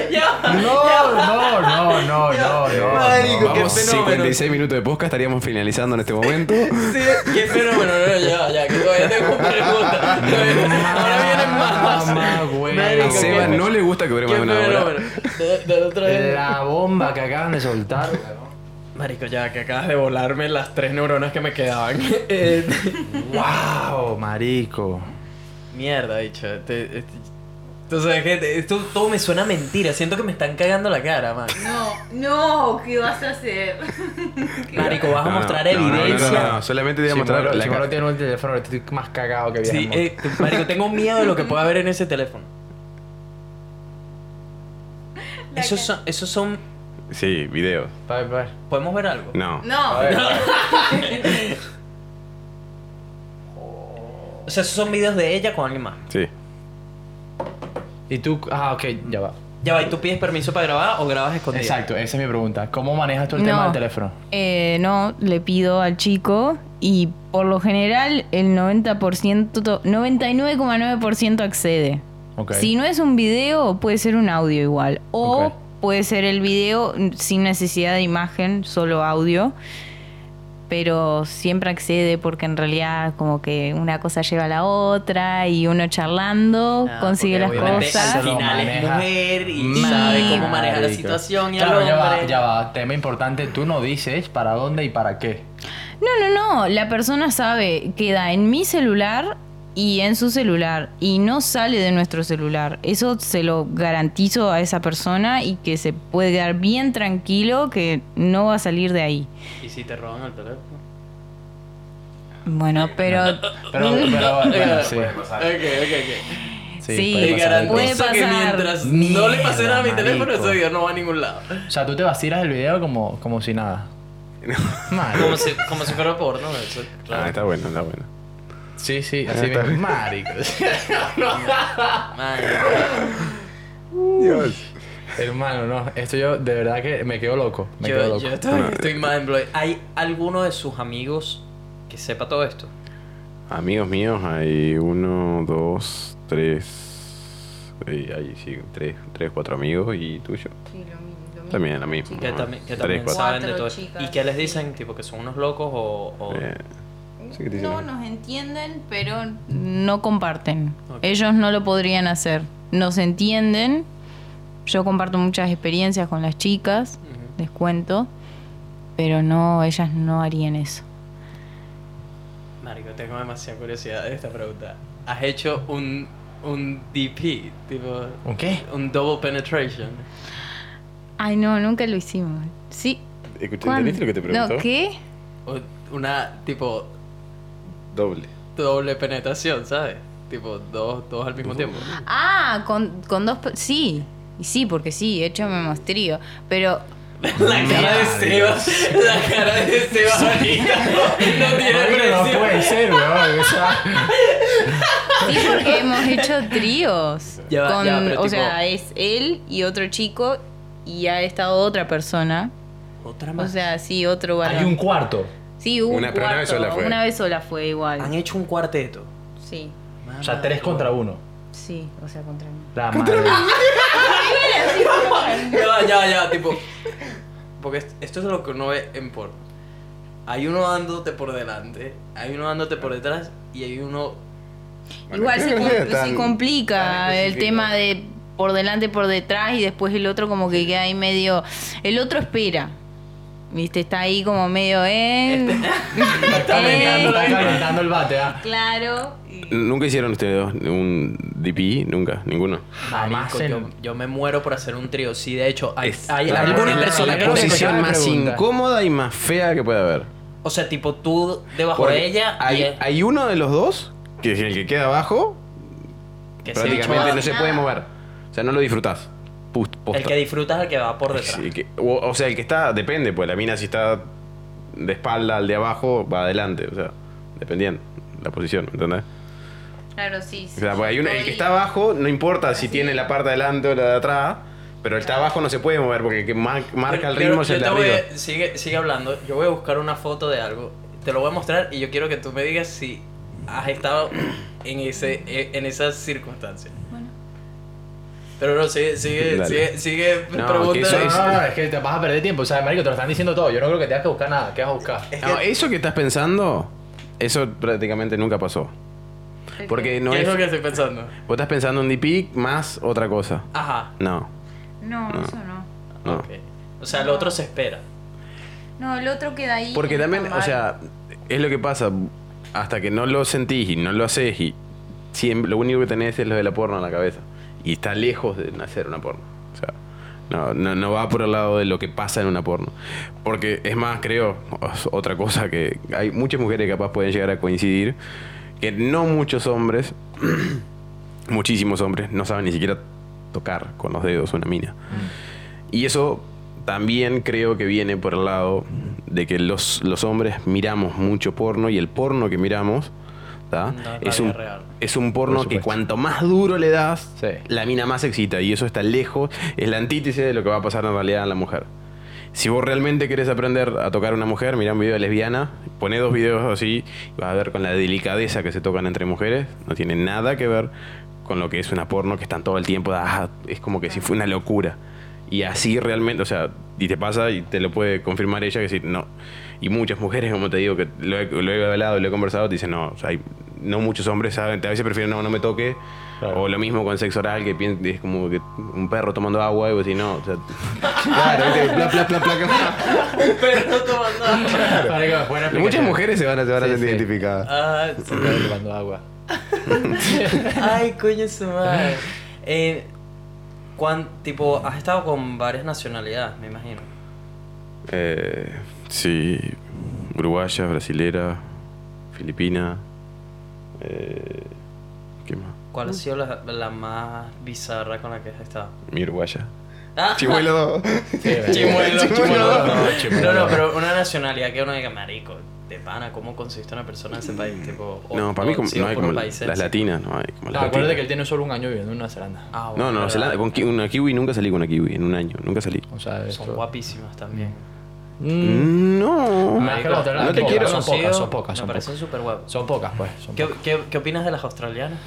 No, no, no, no, no, no. Marico, qué Vamos, fenómeno. 56 minutos de podcast, estaríamos finalizando en este momento. Sí, qué fenómeno, no, ya, ya, que todavía tengo preguntas. Ahora vienen más. Mamá, güey. Marico, A Seba no le gusta que dure qué más de una hora. La bomba que acaban de soltar. Marico, ya que acabas de volarme las tres neuronas que me quedaban. Wow, marico. Mierda, dicho. Te, entonces, gente, esto todo me suena a mentira. Siento que me están cagando la cara, man. No, no, ¿qué vas a hacer? Marico, vas a No, no, mostrar no, no, no, evidencia. No, no, solamente te voy a mostrar Chimolo cara. tiene un teléfono, estoy más cagado que Sí, eh, marico, tengo miedo de lo que pueda haber en ese teléfono. Esos son, esos son. Sí, videos. Pa- pa- ¿Podemos ver algo? No. No. O sea, esos son videos de ella con alguien más. Sí. Y tú, ah, ok, ya va. Ya va, ¿y tú pides permiso para grabar o grabas escondido? Exacto, esa es mi pregunta. ¿Cómo manejas tú el No. tema del teléfono? Eh, no, le pido al chico y por lo general el 90%, to- 99,9% accede. Ok. Si no es un video, puede ser un audio igual. O Ok. puede ser el video mm, sin necesidad de imagen, solo audio. Pero siempre accede porque en realidad como que una cosa lleva a la otra y uno charlando Ah, consigue las cosas. Al final es mujer y sabe cómo maneja la situación y Claro, ya va, ya va. Tema importante, tú no dices para dónde y para qué. No, no, no. La persona sabe, queda en mi celular y en su celular y no sale de nuestro celular. Eso se lo garantizo a esa persona y que se puede quedar bien tranquilo que no va a salir de ahí. ¿Y si te roban el teléfono? Bueno, pero Pero, pero, bueno, sí. Ok, ok, ok. Sí, puede Te pasar. puede garantizo que pasar. mientras no le pase nada a mi teléfono, marico. ese video no va a ningún lado. O sea, tú te vacilas el video como, como si nada. Como si, como si fuera porno, eso, Ah, está bueno, está bueno. Sí, sí, así Está mismo. Marico. Man, Dios. Hermano, no. Esto yo de verdad que me quedo loco. Me quedo yo, loco. yo estoy, estoy mind blown. ¿Hay alguno de sus amigos que sepa todo esto? Amigos míos, hay uno, dos, tres. Hay, sí, tres, tres, cuatro amigos y tuyo. También, la misma. Que, ¿no? también, que Tres, también cuatro. saben de todo esto. ¿Y qué les dicen? Tipo que son unos locos o... o- Eh, sí no nos entienden, pero no comparten. Ellos no lo podrían hacer. Nos entienden. Yo comparto muchas experiencias con las chicas, Ujú. les cuento, pero no, ellas no harían eso. Marico, tengo demasiada curiosidad de esta pregunta. ¿Has hecho un, un DP? Tipo... ¿Un qué? Un double penetration. Ay, no, nunca lo hicimos. Sí. ¿Entendiste lo que te preguntó? No, ¿qué? Una, tipo, Doble. doble penetración, ¿sabes? Tipo, dos, dos al mismo tiempo. Ah, con, con dos... pe- Sí, y sí, porque sí, he hecho memostrío. Pero La cara de Seba, la cara de Seba ahorita no tiene no puede ser, weón. O sea, Sí, porque hemos hecho tríos. Ya va, con, ya, pero o tipo- sea, es él y otro chico y ha estado otra persona. Otra O más. sea, sí, otro varón. Hay un cuarto. Sí, hubo Una- un una vez sola fue. Una vez sola fue igual. Han hecho un cuarteto. Sí, O sea, tres contra uno. sí, o sea, contra mí. La madre. Ya, ya, ya, tipo. Porque est- esto es lo que uno ve en porno. Hay uno dándote por delante, hay uno dándote por detrás y hay uno. Bueno, Igual se, tan- complica el tema de por delante, por detrás y después el otro como que queda ahí medio... El otro espera. ¿Viste? Está ahí como medio, ¿eh? Está calentando, está calentando el bate, ¿ah? Claro. ¿Nunca hicieron ustedes un DPI? Nunca, ninguno. Jamás Marico, yo, yo me muero por hacer un trío. Sí, de hecho, hay, Es hay la- algunas la- personas la que creo que posición más pregunta. incómoda y más fea que puede haber. O sea, tipo tú debajo Porque de ella hay, y hay uno de los dos, que es el que queda abajo, que se prácticamente no se puede mover. O sea, no lo disfrutás. El que disfrutas es el que va por detrás. Sí, que- o, o sea, el que está, depende, pues la mina si está de espalda al de abajo, va adelante, o sea, dependiendo la posición, ¿entendés? Claro, sí. O sea, porque hay uno- el que está abajo, no importa si tiene la parte de adelante o la de atrás, pero el que está abajo no se puede mover porque el que mar- marca el Pero- ritmo es el de arriba. a- sigue, sigue hablando. Yo voy a buscar una foto de algo. Te lo voy a mostrar y yo quiero que tú me digas si has estado en ese en esas circunstancias. Pero no, sigue, sigue, Dale. sigue, sigue No, pregunta. que eso No, es- no, no, es que te vas a perder tiempo. O sea, marico, te lo están diciendo todo. Yo no creo que tengas que buscar nada. ¿Qué vas a buscar? Es No, eso que estás pensando, eso prácticamente nunca pasó. Porque no ¿Qué es... es lo que estoy pensando? Vos estás pensando en DP más otra cosa. Ajá. No, No, No. eso no. no. Ok. O sea, el otro se espera. No, el otro queda ahí. Porque también, o sea, es lo que pasa, hasta que no lo sentís y no lo haces y siempre, lo único que tenés es lo de la porno en la cabeza. Y está lejos de nacer una porno. O sea, no, no, no va por el lado de lo que pasa en una porno. Porque es más, creo, otra cosa que hay muchas mujeres que capaz pueden llegar a coincidir, que no muchos hombres, muchísimos hombres, no saben ni siquiera tocar con los dedos una mina. Y eso también creo que viene por el lado de que los, los hombres miramos mucho porno y el porno que miramos. No, es, un, real. es un porno Por que cuanto más duro le das, Sí. la mina más excita y eso está lejos, es la antítesis de lo que va a pasar en realidad en la mujer. Si vos realmente querés aprender a tocar a una mujer, mira un video de lesbiana, poné dos videos así, y vas a ver con la delicadeza que se tocan entre mujeres, no tiene nada que ver con lo que es una porno que están todo el tiempo, ah, es como que si fue una locura. Y así realmente, o sea, y te pasa y te lo puede confirmar ella que sí, no. Y muchas mujeres, como te digo, que lo he, lo he hablado lo he conversado, te dicen, no, o sea, hay- no muchos hombres saben, a veces prefieren, no, no me toque. Claro. O lo mismo con sexo oral, que es como que un perro tomando agua y vos decís, no, o sea, claro, ¿viste? Pla, pla, Pero tomando Marico, buena Muchas mujeres se van a, se van a Sí, sentir sí. identificadas. Ah, Se está tomando agua. Ay, coño su madre. Eh, tipo, has estado con varias nacionalidades, me imagino. Eh, sí, uruguaya, brasilera, filipina. Eh, ¿Qué más? ¿Cuál ha sido la, la más bizarra con la que has estado? Mi uruguaya. Ah, Chimuelo 2. Chimuelo, Chimuelo. chimuelo. No, No, chimuelo. no, pero una nacionalidad que uno diga, marico, de pana, ¿cómo consiste una persona en ese país? Tipo, o- No, para mí como- si no hay como las latinas, no hay como No, las acuérdate que él tiene solo un año viviendo en Nueva Zelanda. Ah, No, bueno, no, verdad. Zelanda- con ki- una kiwi nunca salí con una kiwi en un año, nunca salí. O sea, Son esto- guapísimas también. Mm, No. Más que la otra, no te quiero- Son pocas, son pocas, Me son parecen pocas. súper guapos. Son pocas, pues. Son ¿Qué, pocas. qué, qué opinas de las australianas?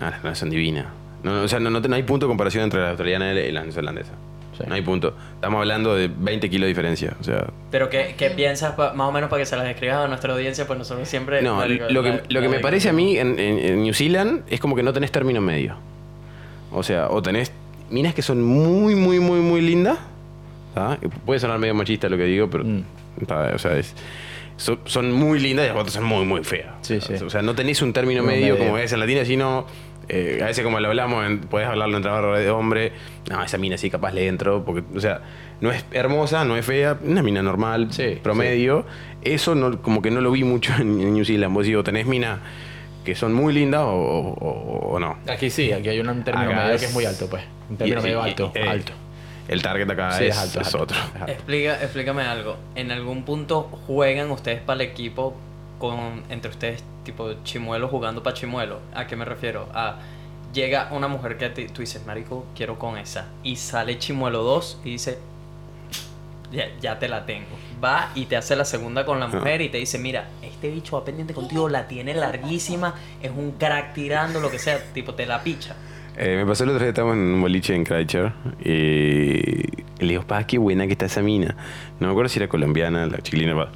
Ah, no, son divinas. No, no, o sea, no, no, no hay punto de comparación entre la australiana y la neozelandesa. Sí. No hay punto. Estamos hablando de 20 kilos de diferencia. O sea, Pero ¿qué, qué piensas, pa- más o menos, para que se las describas a nuestra audiencia? Pues nosotros siempre... no, marico, lo que, la- lo que me parece a mí en, en- en New Zealand es como que no tenés término medio. O sea, o tenés minas que son muy, muy, muy, muy lindas. ¿Tá? Y Puede sonar medio machista lo que digo, pero. Mm. ¿tá? O sea, es- son, son muy lindas y las otras son muy, muy feas. Sí, sí. O sea, no tenés un término No, medio, medio. como es en latina, sino. eh, a veces como lo hablamos, en- podés hablarlo entre barra de hombre. No, esa mina sí capaz le entro. Porque, o sea, no es hermosa, no es fea, una mina normal, Sí, promedio. Eso no, como que no lo vi mucho en, en New Zealand. Vos digo, tenés minas que son muy lindas o, o- o- o no. Aquí sí, aquí hay un término Acá medio es- que es muy alto, pues. Un término Y- medio y- alto, y- eh, alto. El target acá Sí, es, es alto, es alto. otro. Alto. Explica, explícame algo. ¿En algún punto juegan ustedes para el equipo con entre ustedes, tipo chimuelo jugando para chimuelo? ¿A qué me refiero? A llega una mujer que te- tú dices, marico, quiero con esa. Y sale Chimuelo 2 y dice, ya, ya te la tengo. Va y te hace la segunda con la mujer y te dice, mira, este bicho va pendiente contigo, la tiene larguísima, es un crack tirando, lo que sea, tipo, te la picha. Eh, me pasó el otro día, estábamos en un boliche en Kreitzer y le digo, pa, qué buena que está esa mina. No me acuerdo si era colombiana, la chiquilina, va,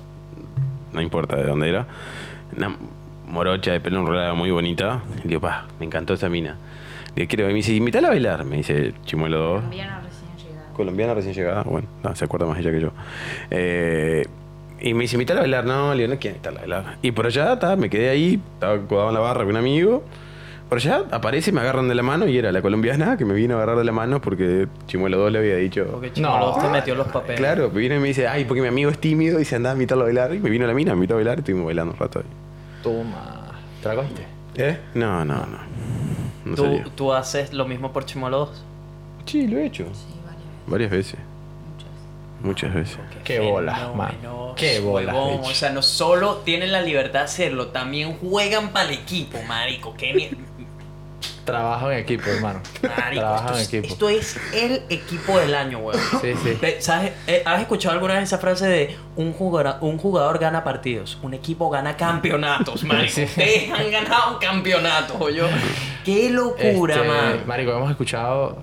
no importa de dónde era. Una morocha de pelo enrolado muy bonita. Le digo, pa, me encantó esa mina. Le digo, quiero, y me dice, invítala a bailar, me dice Chimuelo 2. Colombiana recién llegada, bueno, no, se acuerda más ella que yo. Eh, y me dice, invítala a bailar. No, le digo, no quiero invitarla a bailar. Y por allá, ta, me quedé ahí, estaba codado en la barra con un amigo. Por allá aparece, me agarran de la mano y era la colombiana que me vino a agarrar de la mano porque Chimuelo 2 le había dicho. Porque Chimuelo No. 2 te metió los papeles. Claro, viene y me dice, ay, porque mi amigo es tímido y se andaba a invitarlo a bailar. Y me vino la mina, me invitó a bailar y estuvimos bailando un rato ahí. Toma. ¿Te la cogiste? ¿Eh? No, no, no. No ¿Tú, sería. tú haces lo mismo por Chimuelo 2. Sí, lo he hecho. Varias veces. Muchas veces. Qué bolas, man. Qué bolas, huevón. O sea, no solo tienen la libertad de hacerlo, también juegan para el equipo, marico. Qué mi- Trabajo en equipo, hermano. Marico, Trabajo en es, equipo. esto es el equipo del año, weón. Sí, sí. ¿Sabes? Eh, ¿Has escuchado alguna vez esa frase de un jugador, un jugador gana partidos, un equipo gana campeonatos, marico? Sí. Ustedes han ganado un campeonato, yo. ¡Qué locura, Este, man! Marico, hemos escuchado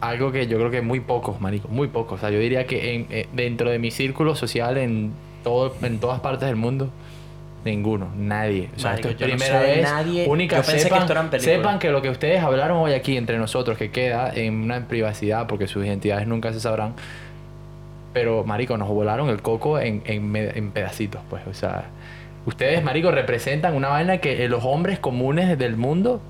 algo que yo creo que muy pocos, marico, muy pocos. O sea, yo diría que en- eh, dentro de mi círculo social en todo, en todas partes del mundo, ninguno, nadie. O sea, Marico, esto es no primera sé vez, nadie. única. Yo pensé que sepan, sepan que lo que ustedes hablaron hoy aquí entre nosotros, que queda en una privacidad, porque sus identidades nunca se sabrán. Pero, marico, nos volaron el coco en, en pedacitos, pues. O sea, ustedes, marico, representan una vaina que eh, los hombres comunes del mundo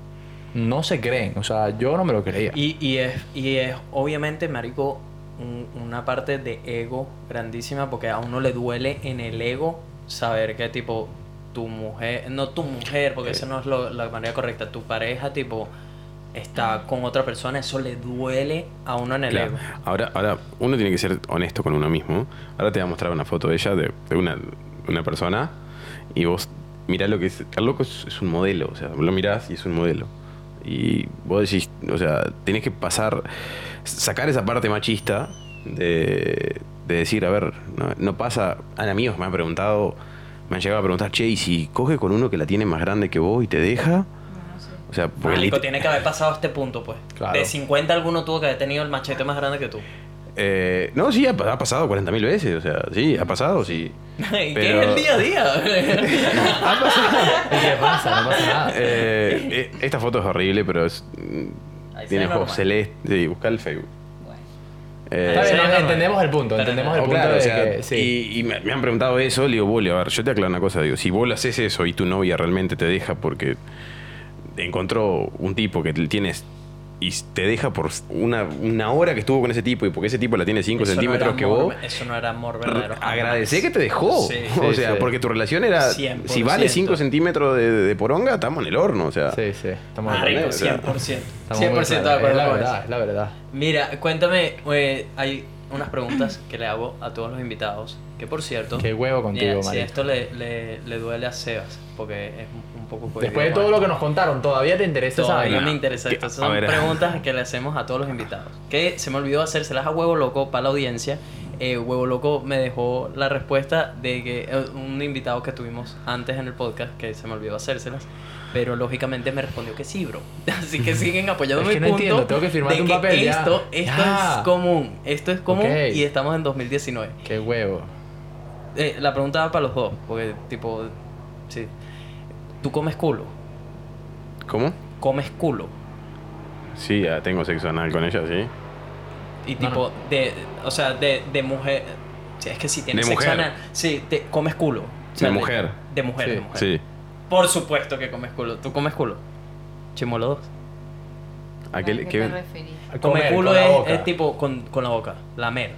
no se creen. O sea, yo no me lo creía. Y, y es, y es obviamente, marico, un- una parte de ego grandísima porque a uno le duele en el ego saber que, tipo, tu mujer, no tu mujer, porque esa no es lo- la manera correcta, tu pareja, tipo, está con otra persona, eso le duele a uno en el Claro. ego. Ahora, ahora, uno tiene que ser honesto con uno mismo. Ahora te voy a mostrar una foto de ella, de, de una, una persona, y vos mirá lo que es. El loco es, es un modelo, o sea, lo mirás y es un modelo. Y vos decís, o sea, tenés que pasar, sacar esa parte machista de, de decir, a ver, no, no pasa. Han amigos me han preguntado, me han llegado a preguntar, che, ¿y si coge con uno que la tiene más grande que vos y te deja? O sea, porque Marico, tiene que haber pasado a este punto, pues. Claro. De 50 alguno tuvo que haber tenido el machete más grande que tú. Eh, no, sí, ha, ha pasado 40.000 veces, o sea, sí, ha pasado, sí. ¿Qué Pero- es el día a día? ¿Qué pasa? No pasa nada. Eh, eh, esta foto es horrible, pero es, Ahí tiene normal. celestes. Sí, busca el Facebook. Eh, bien, no, no, entendemos el punto, entendemos el o punto claro, de o sea, que sí. y, y me, me han preguntado eso, le digo, Bully, a ver, yo te aclaro una cosa, digo, si vos haces eso y tu novia realmente te deja porque encontró un tipo que tienes y te deja por una, una hora que estuvo con ese tipo y porque ese tipo la tiene 5 Eso no centímetros era que amor, vos, Eso no era amor verdadero. Agradecé que te dejó. Sí. o Sí, sea, sí. porque tu relación era. 100%. Si vale 5 centímetros de, de poronga, estamos en el horno. O sea, Sí, sí, estamos de Marico, acuerdo. o sea, 100%. Estamos 100% muy de acuerdo Es la con verdad, es la verdad. Mira, cuéntame, eh, hay unas preguntas que le hago a todos los invitados. Que por cierto, Qué huevo contigo, mira, si esto le, le, le duele a Sebas, porque es un- Después de todo lo que nos contaron, ¿todavía te interesa esa Todavía vaina? me interesa esto. a Son ver. preguntas que le hacemos a todos los invitados. Que se me olvidó hacérselas a Huevo Loco para la audiencia. Eh, Huevo Loco me dejó la respuesta de que eh, un invitado que tuvimos antes en el podcast, que se me olvidó hacérselas. Pero lógicamente me respondió que sí, bro. Así que siguen apoyando Es mi que no punto. entiendo, tengo que firmarte de un papel ya. Esto, esto Ya. es común. Esto es común Ok. y estamos en 2019. Qué huevo. Eh, la pregunta va para los dos, porque tipo, sí. ¿Tú comes culo? ¿Cómo? ¿Comes culo? Sí, ya tengo sexo anal con ella, sí. Y No, tipo, de, o sea, de, de mujer. sí, es que si tienes De sexo mujer. anal, sí, te comes culo. O sea, De mujer. De mujer, Sí, de mujer. Sí. Por supuesto que comes culo. ¿Tú comes culo? Chimuelo 2. ¿A ¿A qué, qué qué- te referís? A Comer comer culo con la es, boca. es tipo con, con la boca, lamer.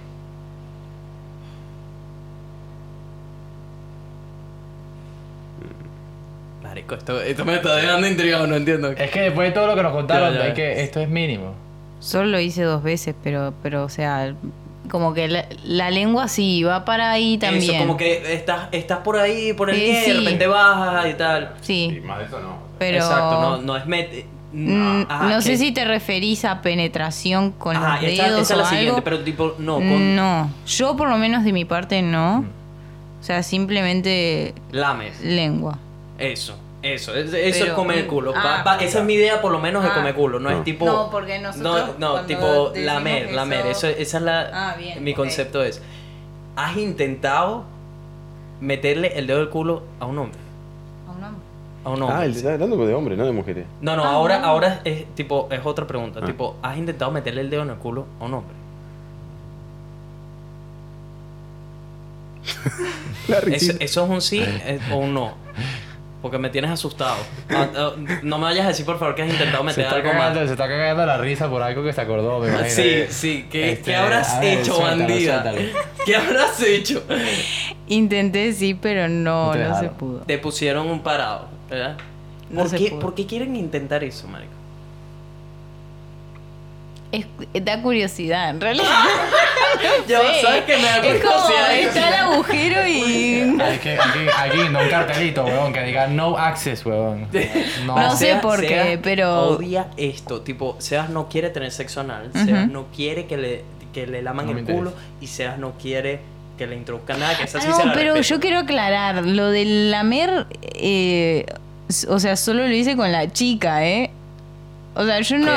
Esto, esto me está dejando intrigado, no entiendo. Es que después de todo lo que nos contaron, Ya, ya. hay que esto es mínimo. Solo lo hice dos veces, pero, pero o sea, como que la, la lengua sí va para ahí también. Eso, como que estás, estás por ahí, por el Sí, pie, de sí. repente bajas y tal. Sí, más de eso no. pero... Exacto, no, no es met- Mm, Ah, no sé si te referís a penetración con Ah, los dedos esta o es la siguiente, pero tipo, no, con No, yo por lo menos de mi parte no. O sea, simplemente lames. lengua. Eso, eso, es- eso es comer culo. ah, Va- va- esa es mi idea, por lo menos, de Ah. comer culo. No, No. es tipo. No, porque nosotros No, no, tipo lamer, eso- lamer. Eso, esa es la. Ah, bien, mi ok. concepto es. ¿Has intentado meterle el dedo del culo a un hombre? A un hombre. A un hombre. Ah, él está hablando de hombres, no de mujeres. No, no, Ah, ahora, no. ahora es tipo, es otra pregunta. Ah. Tipo, ¿has intentado meterle el dedo en el culo a un hombre? La Eso, eso es un sí eh, o un no. Porque me tienes asustado. Ah, ah, no me vayas a decir, por favor, que has intentado Se meter está, algo cagando, se está cagando la risa por algo que se acordó, me imagino. Sí, sí. ¿Qué, Este, ¿qué habrás a ver, hecho, suéltalo, bandida? suéltalo. ¿Qué habrás hecho? Intenté sí, pero no, No se pudo. Te pusieron un parado, ¿verdad? No ¿Por, se qué, pudo. ¿Por qué quieren intentar eso, marico? Es, da curiosidad, en realidad. Ya, Sí. ¿sabes qué me da Es como curiosidad? está el agujero y... Hay que, aquí, aquí, no un cartelito, weón, que diga no access, weón. No. No sé Sebas- por qué, Sebas pero- Odia esto. Tipo, Sebas no quiere tener sexo anal. Ujú. Sebas no quiere que le, que le laman No me el culo. interesa. Y Sebas no quiere que le introduzcan nada. Que esa Ah, sí no, se la pero respeto. yo quiero aclarar, lo del lamer, eh, s- o sea, solo lo hice con la chica, ¿eh? O sea, yo no...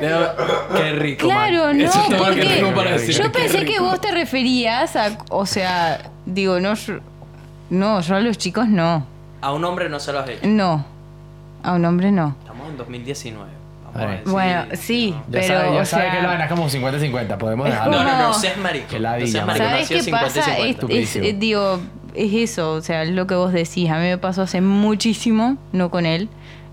¿Qué? Rico, Claro, man. no, Eso que porque tengo para decir. yo pensé que vos te referías a, o sea, digo, no, yo, no, yo a los chicos no, A un hombre no se lo has hecho. no, a un hombre no. Estamos en 2019. Vamos A a ver. ver si- Bueno, sí, no. Ya pero, sabes, ya o sabes sea, que la vaina es como 50-50, podemos dejarlo. No, no, no, seas marico. No ladilla, seas marico. marico. ¿Sabes nació qué 50 y pasa? 50. Es, es- digo, es eso, o sea, es lo que vos decís. A mí me pasó hace muchísimo, no con él,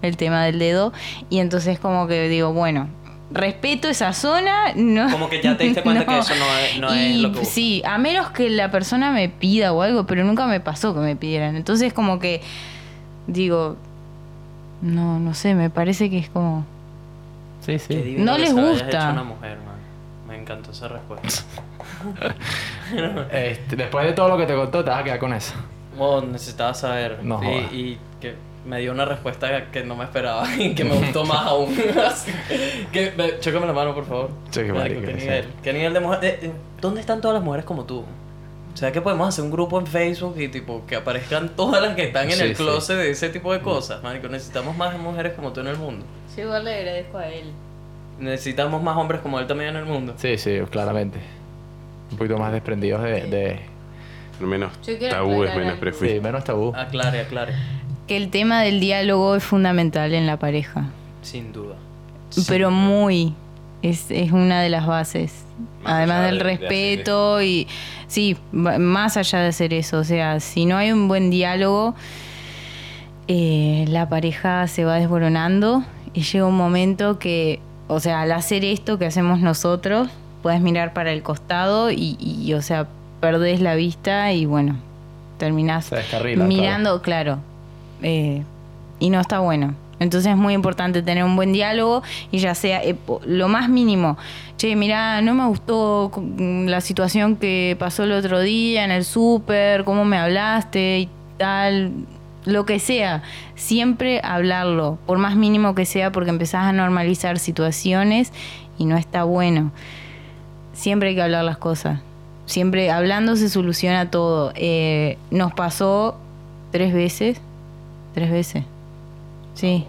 el tema del dedo. Y entonces como que digo, bueno, respeto esa zona, no... Como que ya te diste cuenta que eso no es- no es Y lo que. Sí, a menos que la persona me pida o algo, pero nunca me pasó que me pidieran. Entonces como que digo, no, no sé, me parece que es como... Sí, sí. No que les gusta. hecho a una mujer, man. Me encantó esa respuesta. Este, después de todo lo que te contó, te vas a quedar con eso. Oh, necesitaba saber. No y, jodas. y que me dio una respuesta que no me esperaba y que me gustó más aún. Que, me- chócame la mano, por favor. Sí, qué Marico, ¿Qué sí. nivel? ¿Qué nivel de mujer? eh, eh, ¿Dónde están todas las mujeres como tú? O sea, que podemos hacer un grupo en Facebook y tipo que aparezcan todas las que están en Sí, el sí. closet de ese tipo de cosas, marico. Necesitamos más mujeres como tú en el mundo. Yo igual le agradezco a él. Necesitamos más hombres como él también en el mundo. Sí, sí, claramente. Un poquito más desprendidos de... de Menos tabúes, menos prejuicios. sí, menos tabú. Aclare, aclare. Que el tema del diálogo es fundamental en la pareja. Sin duda. pero muy es, es una de las bases. Más además del de- de hacer respeto y sí más allá de hacer eso. O sea si no hay un buen diálogo eh, la pareja se va desboronando y llega un momento que o sea al hacer esto que hacemos nosotros puedes mirar para el costado y, y, o sea perdés la vista y bueno terminás Se mirando claro, eh, y no está bueno entonces es muy importante tener un buen diálogo y ya sea eh, lo más mínimo. Che, mira, no me gustó mm, la situación que pasó el otro día en el súper, cómo me hablaste y tal. Lo que sea, siempre hablarlo, por más mínimo que sea, porque empezás a normalizar situaciones y no está bueno. Siempre hay que hablar las cosas. Siempre hablando se soluciona todo. Eh, nos pasó tres veces. Tres veces. Sí.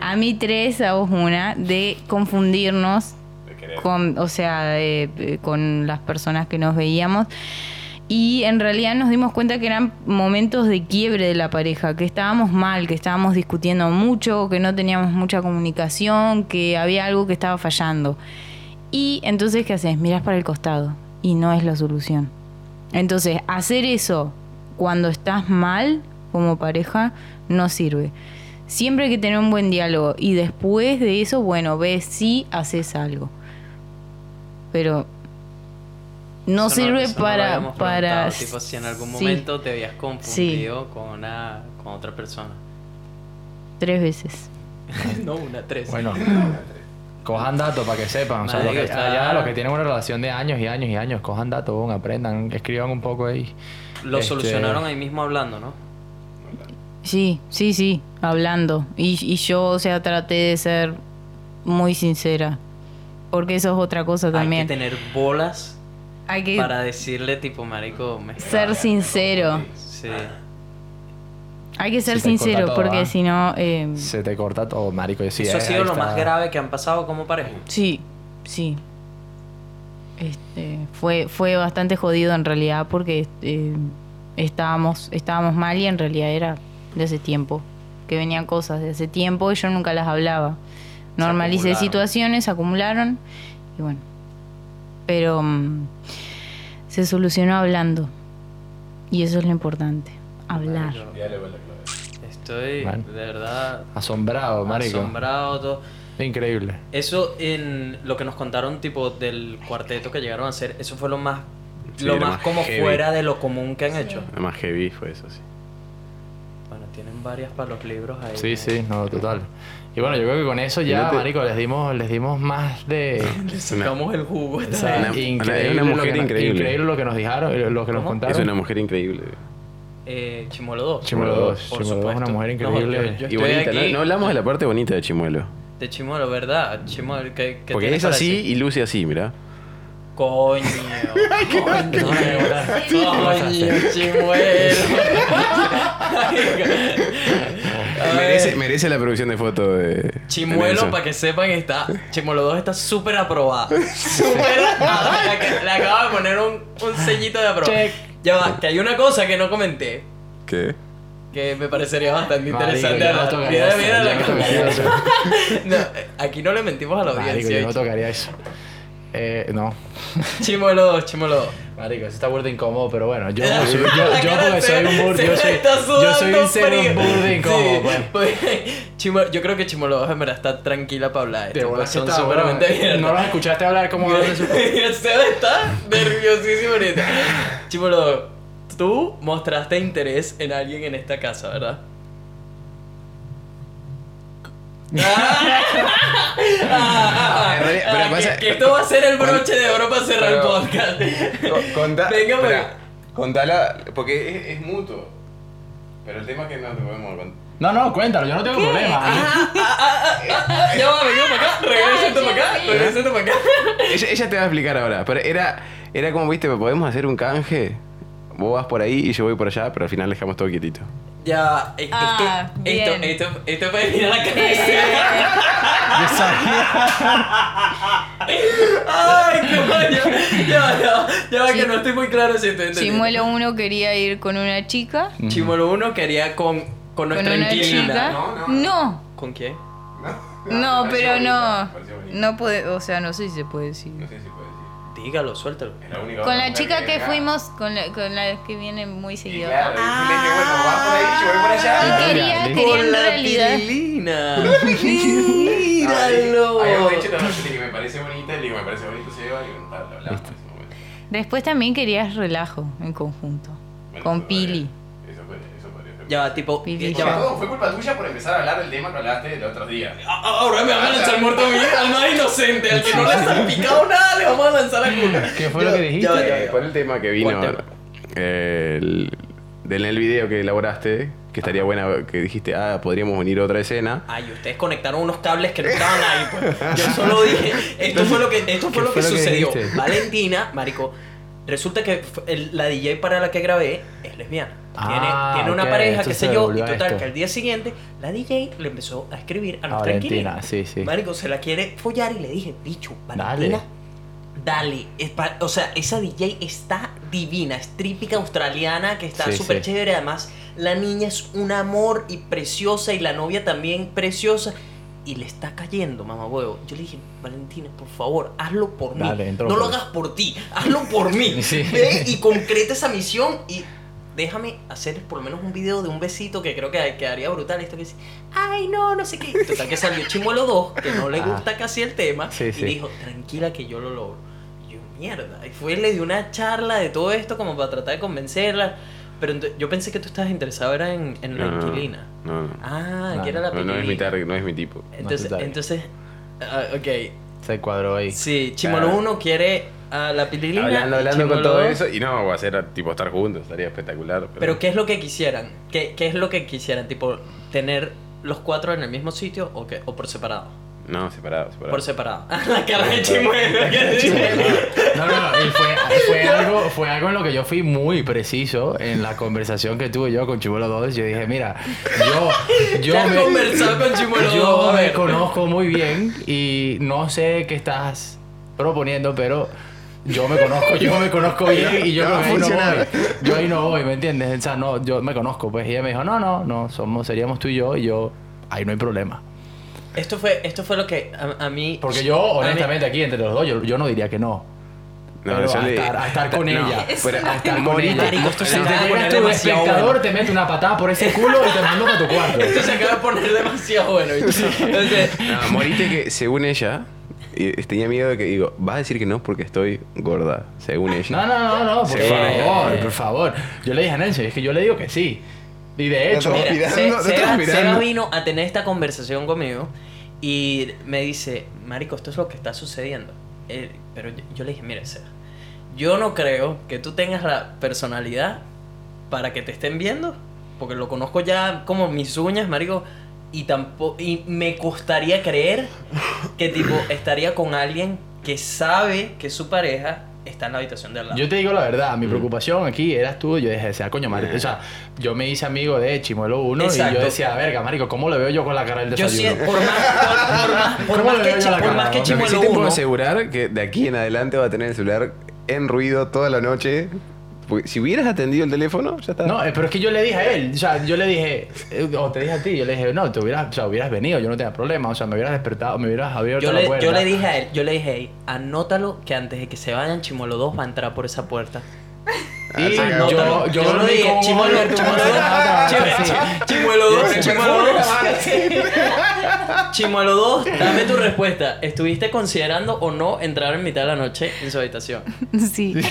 A mí tres, a vos una, de confundirnos con, o sea, eh, eh, con las personas que nos veíamos. Y en realidad nos dimos cuenta que eran momentos de quiebre de la pareja, que estábamos mal, que estábamos discutiendo mucho, que no teníamos mucha comunicación, que había algo que estaba fallando. Y entonces, ¿qué haces? Miras para el costado y no es la solución. Entonces, hacer eso cuando estás mal como pareja no sirve. Siempre hay que tener un buen diálogo y después de eso, bueno, ves si haces algo. Pero no Eso sirve lo para habíamos para tipo, si en algún sí, momento te habías confundido con una con otra persona. tres veces. no, una, tres. Bueno, cojan datos para que sepan. O sea, que, está- allá los que tienen una relación de años y años y años, cojan datos, aprendan, escriban un poco ahí. Lo Este, solucionaron ahí mismo hablando, ¿no? Sí, sí, sí, hablando. Y, y yo, o sea, traté de ser muy sincera. Porque eso es otra cosa Hay que también. tener bolas Hay que para decirle, tipo, marico, me ser sincero. Sí. Hay que ser Se sincero todo, porque ¿ah? si no... eh, Se te corta todo, marico. sí, Eso ha eh, sido lo está. más grave que han pasado como pareja. Sí, sí. Este, fue, fue bastante jodido en realidad porque eh, estábamos, estábamos mal y en realidad era de hace tiempo. Que venían cosas de hace tiempo y yo nunca las hablaba. Normalicé situaciones, se acumularon y bueno. Pero mm, se solucionó hablando. Y eso es lo importante. Hablar. Estoy Bueno. de verdad Asombrado, marico. asombrado. Todo. Increíble. Eso en lo que nos contaron, tipo, del cuarteto que llegaron a hacer, eso fue lo más, Sí, lo más más como heavy. fuera de lo común que han hecho. Lo más heavy fue eso, sí. Tienen varias para los libros ahí. Sí, sí, no, total. Y bueno, yo creo que con eso ya, no te- marico, les dimos, les dimos más de... Le sacamos el jugo. O sea, Una- increíble, una lo mujer que nos- increíble. increíble lo que nos dijeron, eh, lo que nos contaron. Es una mujer increíble. Eh, Chimuelo 2. Chimuelo 2, Por Chimuelo 2 es una supuesto. mujer No, increíble. yo- yo Y bonita, ¿no? aquí no hablamos de la parte bonita de Chimuelo. De Chimuelo, ¿verdad? Chimuelo, ¿qué, qué Porque es así decir? y luce así, mira. Coño. No. Coño, Chimuelo. Merece, merece la producción de foto de. Chimuelo, para que sepan, está. Chimuelo 2 está súper aprobada. Súper aprobada. Le- acabo de poner un, un sellito de aprobado. Check. Ya va, que hay una cosa que no comenté. ¿Qué? Que me parecería bastante Marico, interesante. yo no hablar. tocaría Mira, eso, mira yo la no cámara. tocaría eso. No, aquí no le mentimos a la Marico, audiencia. yo no tocaría eso. Eh, no. Chimuelo 2, Chimuelo 2. Marico, eso está burda incómodo, pero bueno, yo, yo, porque soy un burda, yo soy, yo soy un un burda incómodo, Sí, pues. pues, Chimuelo- yo creo que Chimuelo 2 en verdad está tranquila para hablar. De Esto, bolas pues, son weón. abiertas. No los escuchaste hablar como hablan de su... El Seba está nerviosísimo ahorita. Chimuelo, tú mostraste interés en alguien en esta casa, ¿verdad? Ah, pero ah, pasa- que, que esto va a ser el broche de oro para cerrar el podcast. Contá, Venga, espera, contala, porque es, es mutuo. Pero el tema es que no te podemos contar. No, no, cuéntalo, yo no tengo problema. Ya va, venga para acá, regresa esto para acá, regresa esto para acá. Ella, ella te va a explicar ahora, pero era, era como, viste, podemos hacer un canje. Vos vas por ahí y yo voy por allá, pero al final dejamos todo quietito. Ya, eh, esto, Ah, esto, bien. esto, esto puede mirar la cabeza. Yo sabía. Ay, coño. Ya, va, ya, va, ya va, Sí. que no estoy muy claro si estoy entendiendo. Chimuelo 1 quería ir con una chica. Chimuelo 1 quería con, con Con nuestra una inquilina. chica. No, no. No. ¿Con quién? No, pareció pero bonita, no. No puede, o sea, no sé si se puede decir. No sé si puedo decir. Dígalo, suéltalo. La Con la chica que venga. fuimos, con la, con la que viene muy Y seguido. claro, y le dije, bueno, vas por ahí, yo voy por allá. Y quería, Con quería en la realidad. pirilina. Ay, Míralo. Habíamos dicho la que me parece bonita, le digo, me parece bonito, se va y tal, hablamos en ese momento. Después también querías relajo en conjunto. Bueno, Con Pili. Ya va, tipo. Ya va. todo, fue culpa tuya por empezar a hablar del tema que hablaste el otro día. A- Ahora me van a lanzar muerto a mí, al más inocente, al que no le ha salpicado nada, le vamos a lanzar la culpa. ¿Qué fue lo que dijiste? Ya, Eh, el tema que vino eh, el, del el video que elaboraste, que estaría buena, que dijiste, ah, podríamos unir otra escena. Ay, ustedes conectaron unos cables que no estaban ahí, pues. Yo solo dije, esto fue lo que, esto fue ¿Qué lo que fue lo que sucedió. Valentina, marico, resulta que la DJ para la que grabé es lesbiana. Tiene, Ah, tiene una pareja, qué sé yo, y total, esto. que al día siguiente la DJ le empezó a escribir a nuestra Valentina, sí, sí. Marico, se la quiere follar y le dije, bicho, Valentina, dale. O sea, esa DJ está divina, es trípica australiana que está súper sí. chévere. Además, la niña es un amor y preciosa y la novia también preciosa. Y le está cayendo, mamá huevo. Yo le dije, Valentina, por favor, hazlo por mí. Dale, entró, no lo hagas por ti, hazlo por mí. Sí. Ve y concreta esa misión y déjame hacer por lo menos un video de un besito que creo que quedaría brutal. Esto que dice, ay, no, no sé qué. Total que salió Chimuelo 2, que no le Ah. gusta casi el tema. Sí, y sí. dijo, tranquila que yo lo logro. Y yo, mierda. Y fue, le dio una charla de todo esto como para tratar de convencerla. Pero yo pensé que tú estabas interesado era en, en la No, no, inquilina. No, no. Ah, No, que era la No, no es mi target, no es mi tipo. Entonces, entonces, ah, ok. Se cuadró ahí. Sí, Chimuelo Claro. 1 quiere a la pililina. Hablando, hablando con todo eso. Y no, va a ser tipo estar juntos, estaría espectacular. Pero, Pero ¿qué es lo que quisieran? ¿Qué, qué es lo que quisieran? Tipo, tener los cuatro en el mismo sitio o, qué? o por separado. No, separado, separado. Por separado. la cara de Chimuelo. No, no, no, y fue, fue algo, fue algo en lo que yo fui muy preciso en la conversación que tuve yo con Chimuelo 2. Yo dije, mira, yo, yo me, conversado con Chimuelo yo me conozco muy bien y no sé qué estás proponiendo, pero yo me conozco, yo me conozco bien y yo No ahí no voy. Yo ahí no voy, ¿me entiendes? O sea, no, yo me conozco, pues y ella me dijo, no, no, no, somos, seríamos tú y yo y yo, ahí no hay problema. Esto fue, esto fue lo que a, a mí... Porque yo, a mí- honestamente, aquí entre los dos, yo, yo no diría que no. No, Pero a, le- estar, a estar con no, ella. fuera- a estar con ella. Marico, esto se acaba de poner tu espectador, bueno. te mete una patada por ese culo y te mando para tu cuarto. Esto se acaba de poner demasiado bueno. Entonces, No, moriste que según ella, y tenía miedo de que digo, vas a decir que no porque estoy gorda, según ella. No, no, no, no, por Sí. favor, por favor. Yo le dije a Nancy, es que yo le digo que sí. Y de hecho, Mira, mirando, Se- Seba. Seba vino a tener esta conversación conmigo y me dice, Marico, esto es lo que está sucediendo. Eh, pero yo, le dije, mira, Seba, yo no creo que tú tengas la personalidad para que te estén viendo, porque lo conozco ya como mis uñas, Marico, y tampoco y me costaría creer que tipo estaría con alguien que sabe que su pareja está en la habitación de al lado. yo te digo la verdad, mi preocupación aquí eras tú. Yo dije, sea coño, marico. O sea, yo me hice amigo de Chimuelo 1 y Exacto. yo decía, verga, marico, ¿cómo le veo yo con la cara del Yo desayuno? siento, por más, por, por más, por ¿Cómo más le que, veo yo chi- la por cara, más que no? Lo que sí Chimuelo te puedo asegurar que de aquí en adelante va a tener el celular en ruido toda la noche. Porque si hubieras atendido el teléfono, ya está. No, eh, pero es que yo le dije a él, o sea, yo le dije, eh, o te dije a ti, yo le dije, no, te hubieras, o sea, hubieras venido, yo no tenía problema, o sea, me hubieras despertado, me hubieras abierto Yo la le, puerta. yo le dije a él, yo le dije, "Ey, anótalo que antes de que se vayan Chimuelo 2 va a entrar por esa puerta. Ah, Y yo, yo, lo dije, Chimuelo, Chimuelo con una 2, otra, así. Chimuelo 2, Yo- Chimuelo 2. Chimuelo 2, dame tu respuesta. ¿Estuviste considerando o no entrar en mitad de la noche en su habitación? Sí.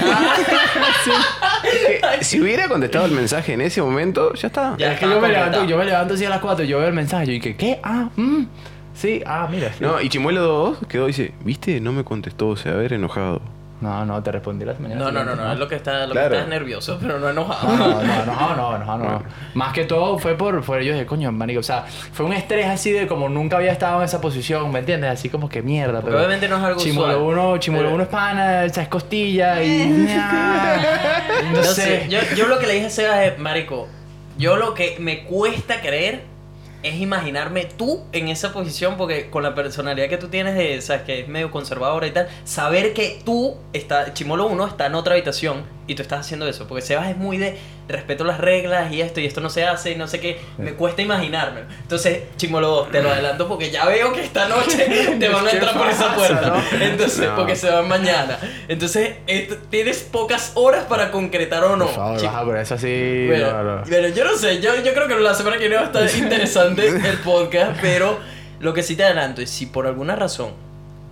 Que Si hubiera contestado el mensaje en ese momento, ya está. Ya. es que yo me levanto, yo me levanto así a las 4 y yo veo el mensaje, yo dije, ¿qué? Ah, mm, sí, ah, mira. sí. No, y Chimuelo 2 quedó y dice, ¿viste? No me contestó, se haber enojado. No, no, te respondí la mañana. No, no, no, no, es lo que está, lo Claro. que está es nervioso, pero no enojado. No, no, no, no, no, no, no. Más que todo fue por, fue yo dije, coño, manico, o sea, fue un estrés así de como nunca había estado en esa posición, ¿me entiendes? Así como que mierda, Porque pero obviamente no es algo Chimuelo usual. uno, Chimuelo Pero- uno es pana, o sea, es costilla y no No sé. sé, yo, yo lo que le dije a Seba es, marico, yo lo que me cuesta creer es imaginarme tú en esa posición, porque con la personalidad que tú tienes de, sabes, que es medio conservadora y tal, saber que tú, está, Chimolo 1 está en otra habitación y tú estás haciendo eso, porque Sebas es muy de respeto las reglas y esto y esto no se hace y no sé qué, me cuesta imaginarme. Entonces, Chimolo 2, te lo adelanto porque ya veo que esta noche te van a ¿Qué entrar por esa puerta. no? Entonces, No. porque se van mañana. Entonces, tienes pocas horas para concretar o no. Por favor, Chi- baja por eso así. pero, no, no. pero yo no sé, yo, yo creo que la semana que viene va a estar interesante el podcast, pero lo que sí te adelanto es si por alguna razón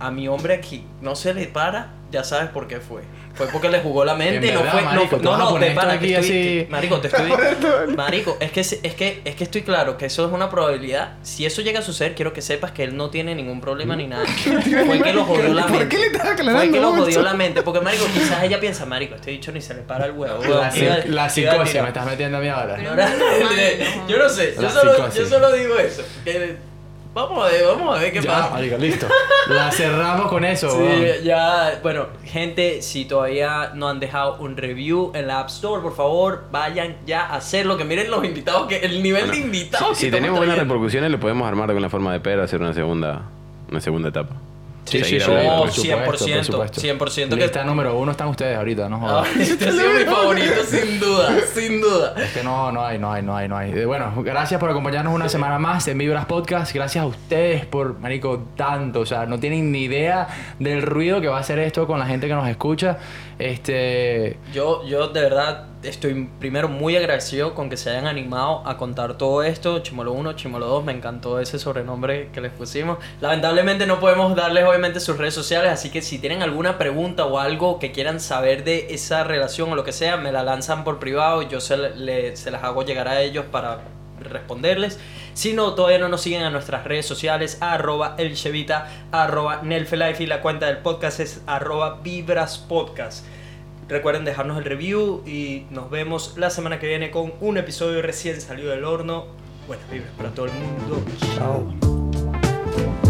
a mi hombre aquí no se le para, ya sabes por qué fue. Fue porque le jugó la mente y no fue. marico, no, no, vas a no, poner de pana, esto que aquí estoy. así. marico, te estoy. marico, es que, es, es que, es que estoy claro que eso es una probabilidad. Si eso llega a suceder, quiero que sepas que él no tiene ningún problema ni nada. Fue que lo jodió la mente. ¿Por qué le estás aclarando Fue que lo jodió la mente. Porque, marico, quizás ella piensa, marico, este dicho ni se le para el huevo. La, la psicosis me estás metiendo a mí ahora. Yo no sé, yo solo, yo solo digo eso. que- vamos a ver, vamos a ver qué Ya, pasa. marico, listo. La cerramos con eso, Sí, ya, bueno, gente, si todavía no han dejado un review en la App Store, por favor, vayan ya a hacerlo. Que miren los invitados, que el nivel de invitados. Si, tenemos buenas repercusiones, lo podemos armar con la forma de pera, hacer una segunda, una segunda etapa. Sí, sí, sí. No, por supuesto, 100%, por supuesto. 100% que- Lista número uno están ustedes ahorita, no Ah, jodas. este ha sido mi favorito, sin duda, sin duda. Es que no, no hay, no hay, no hay, no hay. Eh, Bueno, gracias por acompañarnos una semana más en Vibras Podcast. Gracias a ustedes por, marico, tanto. O sea, no tienen ni idea del ruido que va a hacer esto con la gente que nos escucha. Este... Yo, yo de verdad estoy primero muy agradecido con que se hayan animado a contar todo esto. Chimolo 1, Chimolo 2, me encantó ese sobrenombre que les pusimos. Lamentablemente no podemos darles obviamente sus redes sociales, así que si tienen alguna pregunta o algo que quieran saber de esa relación o lo que sea, me la lanzan por privado y yo se, le- se las hago llegar a ellos para responderles. Si no, todavía no nos siguen a nuestras redes sociales, arroba elchevita, arroba nelfelife y la cuenta del podcast es arroba vibraspodcast. Recuerden dejarnos el review y nos vemos la semana que viene con un episodio recién salido del horno. Buenas vibras para todo el mundo. Chao.